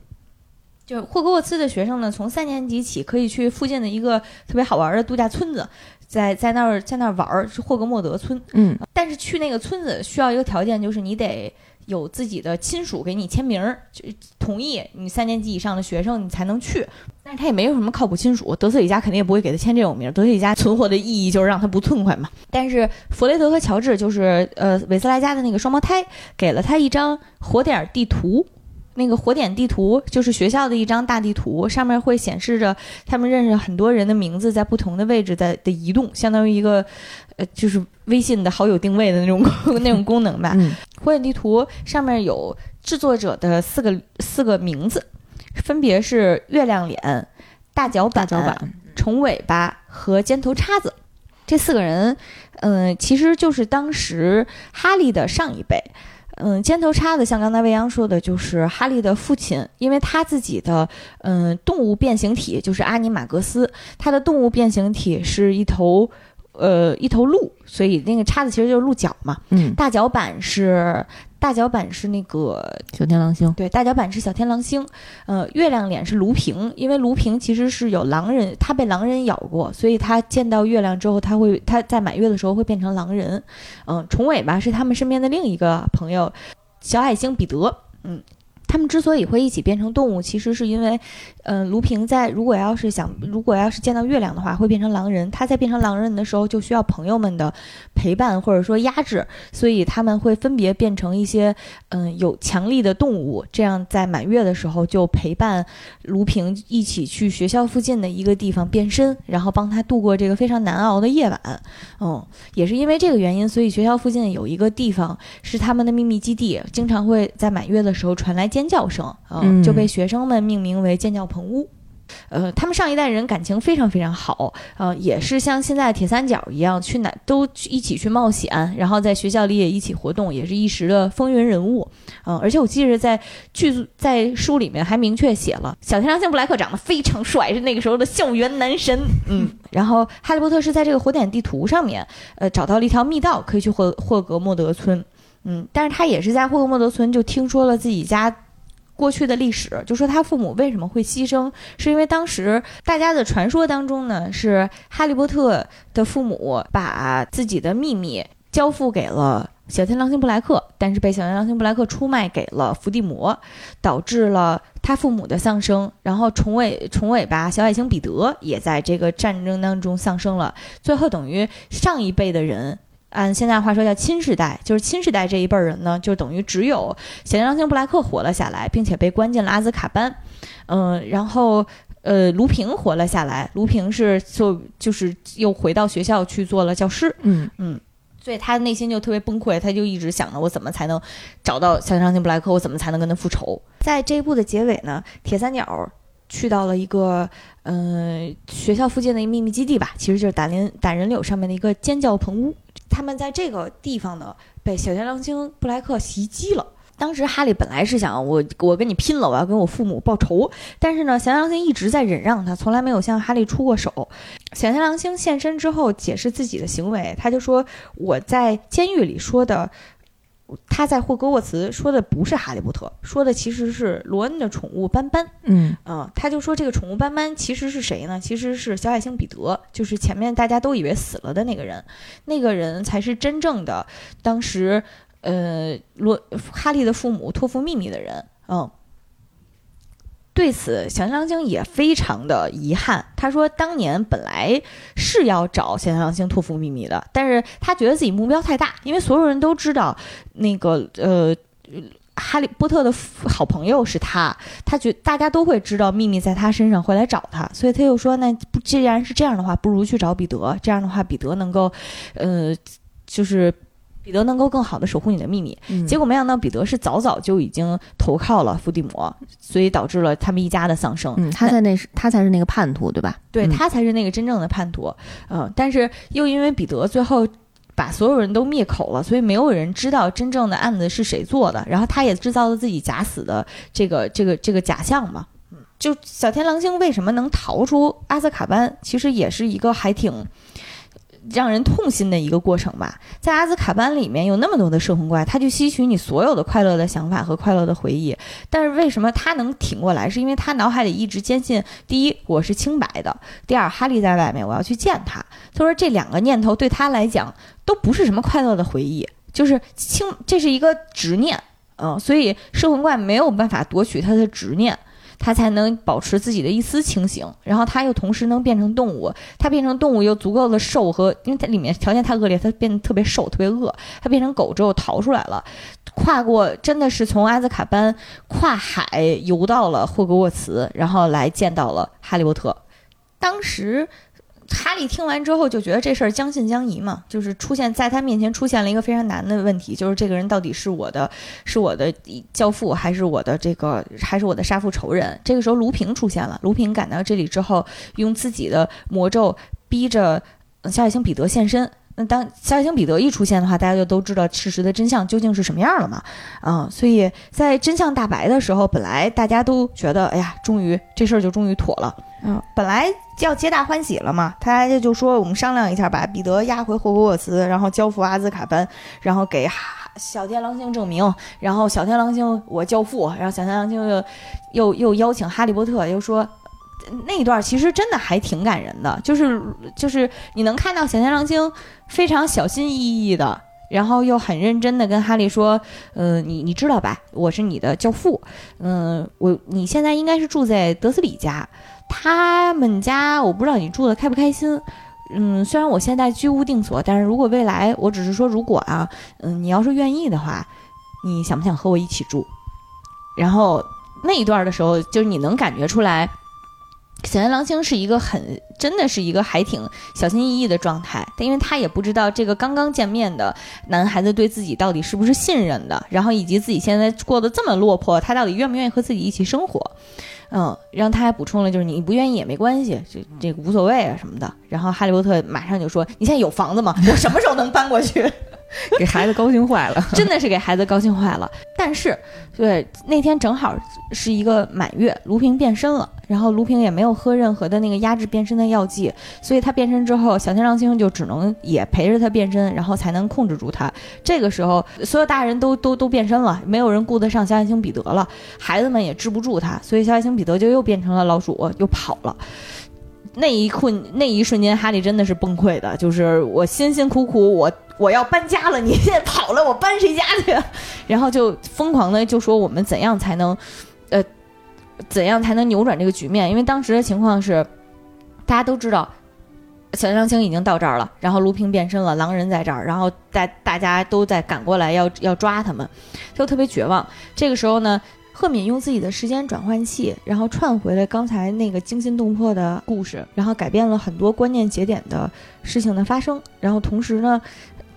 就霍格沃茨的学生呢，从三年级起可以去附近的一个特别好玩的度假村子。在在那儿在那儿玩儿是霍格莫德村，嗯，但是去那个村子需要一个条件，就是你得有自己的亲属给你签名，就同意你三年级以上的学生你才能去。但是他也没有什么靠谱亲属，德斯里家肯定也不会给他签这种名。德斯里家存活的意义就是让他不痛快嘛。但是弗雷德和乔治就是呃韦斯莱家的那个双胞胎，给了他一张火点地图。那个火点地图就是学校的一张大地图，上面会显示着他们认识很多人的名字在不同的位置在的移动，相当于一个呃，就是微信的好友定位的那种 那种功能吧。火点地图上面有制作者的四个四个名字，分别是月亮脸、大脚板、虫尾巴和尖头叉子。这四个人，嗯，其实就是当时哈利的上一辈。嗯，尖头叉子像刚才未央说的，就是哈利的父亲，因为他自己的嗯动物变形体就是阿尼玛格斯，他的动物变形体是一头呃一头鹿，所以那个叉子其实就是鹿角嘛。嗯，大脚板是。大脚板是那个小天狼星，对，大脚板是小天狼星。呃，月亮脸是卢平，因为卢平其实是有狼人，他被狼人咬过，所以他见到月亮之后，他会他在满月的时候会变成狼人。嗯，虫尾巴是他们身边的另一个朋友，小矮星彼得。嗯。他们之所以会一起变成动物，其实是因为，嗯，卢平在如果要是想，如果要是见到月亮的话，会变成狼人。他在变成狼人的时候，就需要朋友们的陪伴或者说压制，所以他们会分别变成一些，嗯，有强力的动物，这样在满月的时候就陪伴卢平一起去学校附近的一个地方变身，然后帮他度过这个非常难熬的夜晚。嗯，也是因为这个原因，所以学校附近有一个地方是他们的秘密基地，经常会在满月的时候传来。尖叫声，嗯，就被学生们命名为尖叫棚屋。呃，他们上一代人感情非常非常好，呃，也是像现在铁三角一样，去哪都一起去冒险，然后在学校里也一起活动，也是一时的风云人物。嗯，而且我记得在剧在书里面还明确写了，小天狼星布莱克长得非常帅，是那个时候的校园男神。嗯，然后哈利波特是在这个火点地图上面，呃，找到了一条密道，可以去霍霍格莫德村。嗯，但是他也是在霍格莫德村就听说了自己家。过去的历史，就说他父母为什么会牺牲，是因为当时大家的传说当中呢，是哈利波特的父母把自己的秘密交付给了小天狼星布莱克，但是被小天狼星布莱克出卖给了伏地魔，导致了他父母的丧生。然后重尾重尾巴小矮星彼得也在这个战争当中丧生了。最后等于上一辈的人。按现在话说叫新世代，就是新世代这一辈人呢，就等于只有小天狼星布莱克活了下来，并且被关进了阿兹卡班，嗯，然后呃卢平活了下来，卢平是就就是又回到学校去做了教师，嗯嗯，所以他内心就特别崩溃，他就一直想着我怎么才能找到小天狼星布莱克，我怎么才能跟他复仇。在这一部的结尾呢，铁三角去到了一个嗯、学校附近的一个秘密基地吧，其实就是打林打人柳上面的一个尖叫棚屋。他们在这个地方呢，被小天狼星布莱克袭击了。当时哈利本来是想我我跟你拼了，我要跟我父母报仇，但是呢，小天狼星一直在忍让他，从来没有向哈利出过手。小天狼星现身之后，解释自己的行为，他就说我在监狱里说的。他在霍格沃茨说的不是哈利波特，说的其实是罗恩的宠物斑斑。嗯嗯，他就说这个宠物斑斑其实是谁呢？其实是小矮星彼得，就是前面大家都以为死了的那个人，那个人才是真正的当时呃罗哈利的父母托付秘密的人。嗯，对此小天狼星也非常的遗憾。他说当年本来是要找小天狼星托付秘密的，但是他觉得自己目标太大，因为所有人都知道那个呃。哈利波特的好朋友是他，他觉大家都会知道秘密在他身上，会来找他，所以他又说，那既然是这样的话，不如去找彼得，这样的话彼得能够，呃，就是彼得能够更好的守护你的秘密。嗯结果没想到彼得是早早就已经投靠了伏地魔，所以导致了他们一家的丧生。嗯，他在那是他才是那个叛徒，对吧？嗯对他才是那个真正的叛徒，嗯、但是又因为彼得最后把所有人都灭口了，所以没有人知道真正的案子是谁做的，然后他也制造了自己假死的这个这个这个假象嘛。嗯就小天狼星为什么能逃出阿兹卡班，其实也是一个还挺让人痛心的一个过程吧。在阿兹卡班里面有那么多的摄魂怪，他去吸取你所有的快乐的想法和快乐的回忆，但是为什么他能挺过来？是因为他脑海里一直坚信：第一，我是清白的；第二，哈利在外面，我要去见他。他说这两个念头对他来讲都不是什么快乐的回忆，就是清，这是一个执念。嗯，所以摄魂怪没有办法夺取他的执念。他才能保持自己的一丝清醒，然后他又同时能变成动物，他变成动物又足够的瘦和，因为它里面条件太恶劣，他变得特别瘦，特别饿。他变成狗之后逃出来了，跨过真的是从阿兹卡班跨海游到了霍格沃茨，然后来见到了哈利波特。当时哈利听完之后就觉得这事儿将信将疑嘛，就是出现在他面前出现了一个非常难的问题，就是这个人到底是我的，是我的教父，还是我的这个，还是我的杀父仇人？这个时候卢平出现了，卢平赶到这里之后，用自己的魔咒逼着小矮星彼得现身。那当小矮星彼得一出现的话，大家就都知道事实的真相究竟是什么样了嘛？啊、所以在真相大白的时候，本来大家都觉得，哎呀，终于这事儿就终于妥了。嗯，本来要皆大欢喜了嘛，他就说我们商量一下，把彼得押回霍格沃茨，然后交付阿兹卡班，然后给哈小天狼星证明，然后小天狼星我教父，然后小天狼星又又又邀请哈利波特，又说。那一段其实真的还挺感人的，就是就是你能看到小天狼星非常小心翼翼的，然后又很认真的跟哈利说，呃，你你知道吧，我是你的教父，嗯、我你现在应该是住在德斯里家，他们家我不知道你住的开不开心，嗯，虽然我现在居无定所，但是如果未来，我只是说如果啊，嗯，你要是愿意的话，你想不想和我一起住？然后那一段的时候，就是你能感觉出来。小天狼星是一个很，真的是一个还挺小心翼翼的状态，但因为他也不知道这个刚刚见面的男孩子对自己到底是不是信任的，然后以及自己现在过得这么落魄，他到底愿不愿意和自己一起生活？嗯，然后他还补充了，就是你不愿意也没关系，这这个无所谓啊什么的。然后哈利波特马上就说：“你现在有房子吗？我什么时候能搬过去？” 给孩子高兴坏了。真的是给孩子高兴坏了。但是，对那天正好是一个满月，卢平变身了，然后卢平也没有喝任何的那个压制变身的药剂，所以他变身之后，小天狼星就只能也陪着他变身，然后才能控制住他。这个时候，所有大人都都都变身了，没有人顾得上小矮星彼得了，孩子们也治不住他，所以小矮星彼得就又变成了老鼠，又跑了。那一困那一瞬间，哈利真的是崩溃的，就是我辛辛苦苦我。我要搬家了，你现 在跑了，我搬谁家去？然后就疯狂的就说我们怎样才能，呃，怎样才能扭转这个局面？因为当时的情况是，大家都知道，小张青已经到这儿了，然后卢平变身了，狼人在这儿，然后大大家都在赶过来要要抓他们，就特别绝望。这个时候呢，赫敏用自己的时间转换器，然后串回了刚才那个惊心动魄的故事，然后改变了很多关键节点的事情的发生，然后同时呢。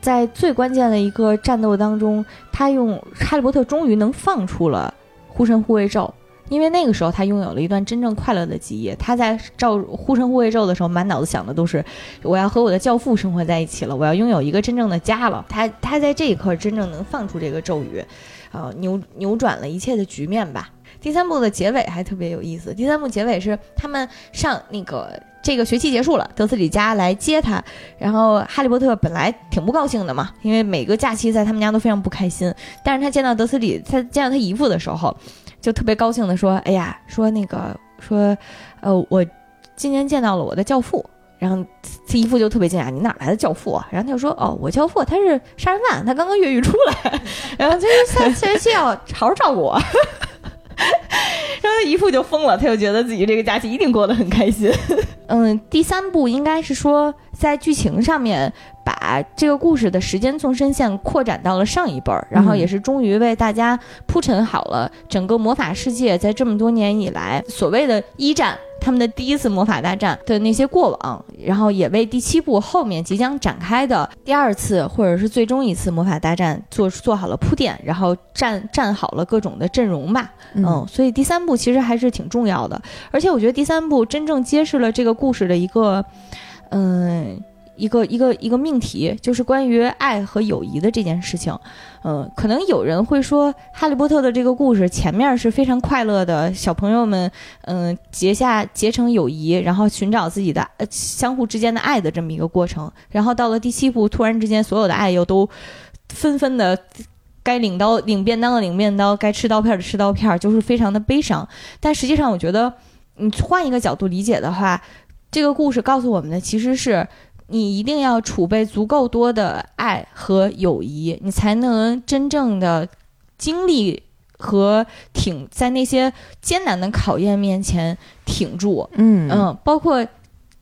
在最关键的一个战斗当中，他用哈利波特终于能放出了护身护卫咒，因为那个时候他拥有了一段真正快乐的记忆。他在照护身护卫咒的时候，满脑子想的都是我要和我的教父生活在一起了，我要拥有一个真正的家了。他他在这一刻真正能放出这个咒语，呃，扭扭转了一切的局面吧。第三部的结尾还特别有意思，第三部结尾是他们上那个。这个学期结束了，德斯里家来接他，然后哈利波特本来挺不高兴的嘛，因为每个假期在他们家都非常不开心。但是他见到德斯里，他见到他姨父的时候，就特别高兴的说：“哎呀，说那个说，呃，我今年见到了我的教父。”然后他姨父就特别惊讶：“你哪来的教父啊？”然后他就说：“哦，我教父他是杀人犯，他刚刚越狱出来，然后就是下学期要好好照顾我。”然后姨父就疯了，他就觉得自己这个假期一定过得很开心。嗯，第三部应该是说在剧情上面把这个故事的时间纵深线扩展到了上一辈儿，然后也是终于为大家铺陈好了整个魔法世界在这么多年以来所谓的一战。他们的第一次魔法大战的那些过往，然后也为第七部后面即将展开的第二次或者是最终一次魔法大战做做好了铺垫，然后站站好了各种的阵容吧。嗯，所以第三部其实还是挺重要的，而且我觉得第三部真正揭示了这个故事的一个，嗯。一个一个一个命题，就是关于爱和友谊的这件事情。嗯，可能有人会说，《哈利波特》的这个故事前面是非常快乐的，小朋友们嗯结下结成友谊，然后寻找自己的呃相互之间的爱的这么一个过程。然后到了第七部，突然之间所有的爱又都纷纷的该领刀领便当的领便当，该吃刀片的吃刀片，就是非常的悲伤。但实际上，我觉得你换一个角度理解的话，这个故事告诉我们的其实是。你一定要储备足够多的爱和友谊，你才能真正的经历和挺在那些艰难的考验面前挺住。嗯嗯，包括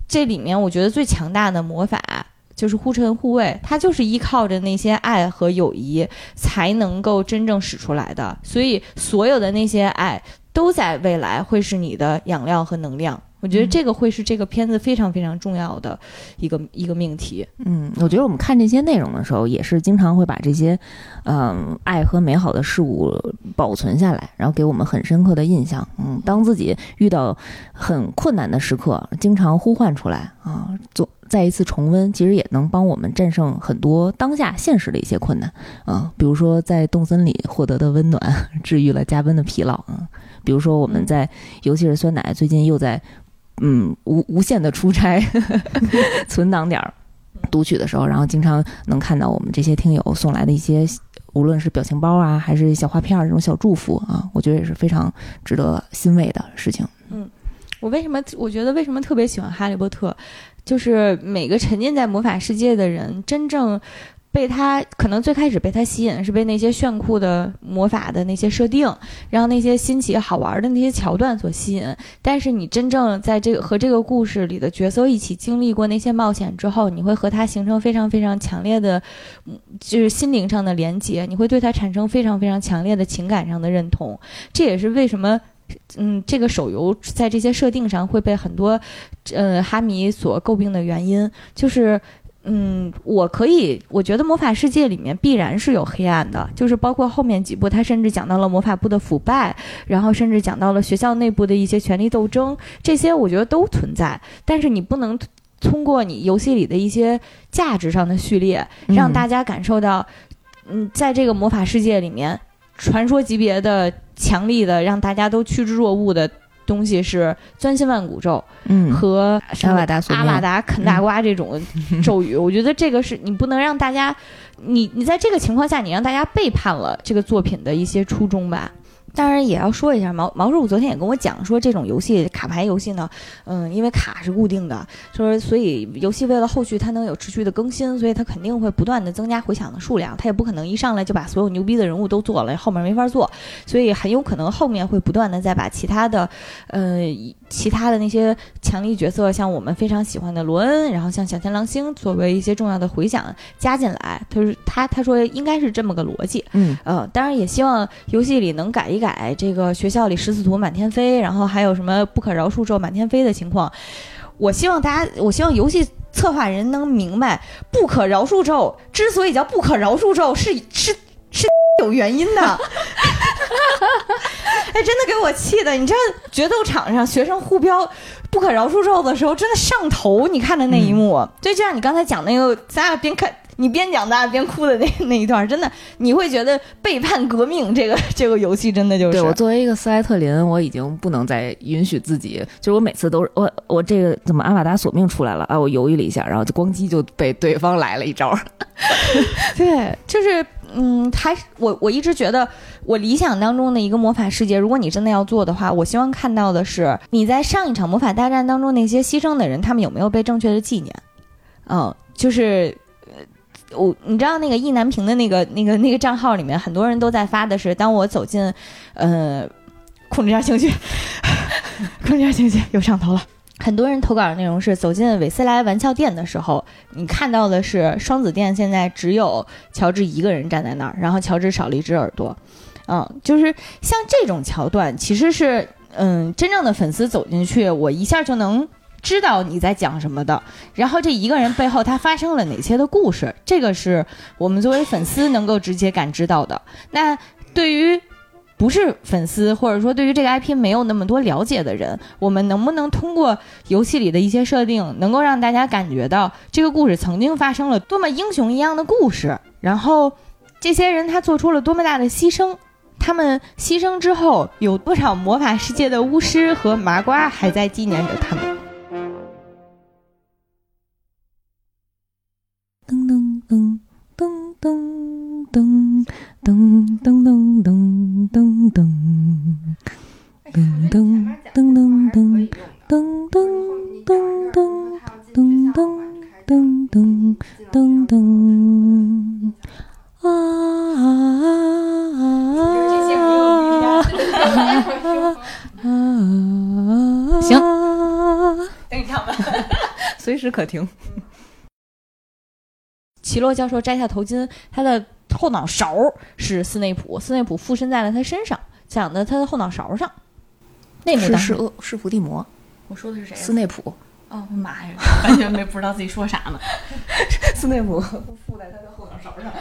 这里面，我觉得最强大的魔法就是护身护卫，它就是依靠着那些爱和友谊才能够真正使出来的。所以，所有的那些爱都在未来会是你的养料和能量。我觉得这个会是这个片子非常非常重要的一个一个命题。嗯，我觉得我们看这些内容的时候，也是经常会把这些，嗯，爱和美好的事物保存下来，然后给我们很深刻的印象。嗯，当自己遇到很困难的时刻，经常呼唤出来啊，做再一次重温，其实也能帮我们战胜很多当下现实的一些困难啊。比如说在动森里获得的温暖，治愈了加温的疲劳啊。比如说我们在，尤其是酸奶最近又在。嗯，无无限的出差，存档点儿读取的时候，然后经常能看到我们这些听友送来的一些，无论是表情包啊，还是小画片儿这种小祝福啊，我觉得也是非常值得欣慰的事情。嗯，我为什么我觉得为什么特别喜欢哈利波特，就是每个沉浸在魔法世界的人真正。被他可能最开始被他吸引是被那些炫酷的魔法的那些设定，然后那些新奇好玩的那些桥段所吸引。但是你真正在这个和这个故事里的角色一起经历过那些冒险之后，你会和他形成非常非常强烈的，就是心灵上的连接，你会对他产生非常非常强烈的情感上的认同。这也是为什么，嗯，这个手游在这些设定上会被很多，呃，哈迷所诟病的原因，就是。嗯，我可以，我觉得魔法世界里面必然是有黑暗的，就是包括后面几部，他甚至讲到了魔法部的腐败，然后甚至讲到了学校内部的一些权力斗争，这些我觉得都存在。但是你不能通过你游戏里的一些价值上的序列，嗯让大家感受到，嗯，在这个魔法世界里面，传说级别的、强力的，让大家都趋之若鹜的东西是钻心万骨咒嗯和阿瓦达阿瓦达啃大瓜这种咒语。我觉得这个是你不能让大家，你你在这个情况下，你让大家背叛了这个作品的一些初衷吧。当然也要说一下，毛毛师傅昨天也跟我讲说，这种游戏卡牌游戏呢，嗯，因为卡是固定的，说所以游戏为了后续它能有持续的更新，所以它肯定会不断的增加回响的数量，它也不可能一上来就把所有牛逼的人物都做了，后面没法做，所以很有可能后面会不断的再把其他的，呃，其他的那些强力角色，像我们非常喜欢的罗恩，然后像小天狼星作为一些重要的回响加进来，他说他他说应该是这么个逻辑，嗯呃，当然也希望游戏里能改一改这个学校里十四图满天飞，然后还有什么不可饶恕咒满天飞的情况。我希望大家，我希望游戏策划人能明白，不可饶恕咒之所以叫不可饶恕咒，是是是 有原因的。哎，真的给我气的！你知道决斗场上学生互飙不可饶恕咒的时候，真的上头。你看的那一幕，就就像你刚才讲那个，咱俩边看你边讲，咱俩边哭的那那一段，真的你会觉得背叛革命这个这个游戏真的就是对我作为一个斯莱特林，我已经不能再允许自己，就是我每次都是我我这个怎么阿瓦达索命出来了啊，我犹豫了一下，然后就咣叽就被对方来了一招。对，就是嗯，还我我一直觉得，我理想当中的一个魔法世界，如果你真的要做的话，我希望看到的是你在上一场魔法大战当中那些牺牲的人，他们有没有被正确的纪念？嗯，就是。呃我你知道那个意难平的那个那个那个账号里面，很多人都在发的是，当我走进，呃，控制一下情绪，控制一下情绪，又上头了。很多人投稿的内容是走进韦斯莱玩笑店的时候，你看到的是双子店现在只有乔治一个人站在那儿，然后乔治少了一只耳朵。嗯，就是像这种桥段，其实是嗯，真正的粉丝走进去，我一下就能知道你在讲什么的。然后这一个人背后他发生了哪些的故事，这个是我们作为粉丝能够直接感知到的。那对于不是粉丝，或者说对于这个 IP 没有那么多了解的人，我们能不能通过游戏里的一些设定，能够让大家感觉到这个故事曾经发生了多么英雄一样的故事？然后这些人他做出了多么大的牺牲？他们牺牲之后，有多少魔法世界的巫师和麻瓜还在纪念着他们？噔噔噔噔噔噔噔噔噔噔噔噔噔噔噔噔噔噔噔噔噔噔噔噔噔啊啊啊啊啊！行等一下吧，随时可停。奇洛教授摘下头巾，他的后脑勺是斯内普，斯内普附身在了他身上，讲的他的后脑勺上。那幕是当时是恶是伏地魔，我说的是谁斯内普，哦妈呀，完全没不知道自己说啥呢。斯内普附在他的后脑勺上，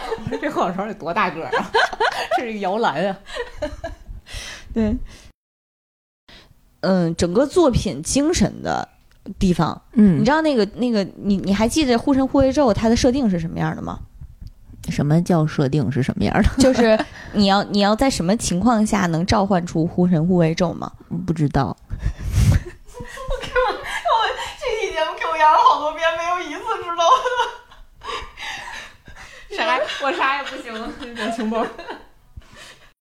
这后脑勺得多大个啊？这是一个摇篮啊！对，嗯，整个作品精神的地方，嗯你知道那个那个，你你还记得护神护卫咒它的设定是什么样的吗？什么叫设定是什么样的？就是你要你要在什么情况下能召唤出护神护卫咒吗？不知道。我给我我这期节目给我压了好多遍，没有一次知道的。啥？我啥也不行，表情包。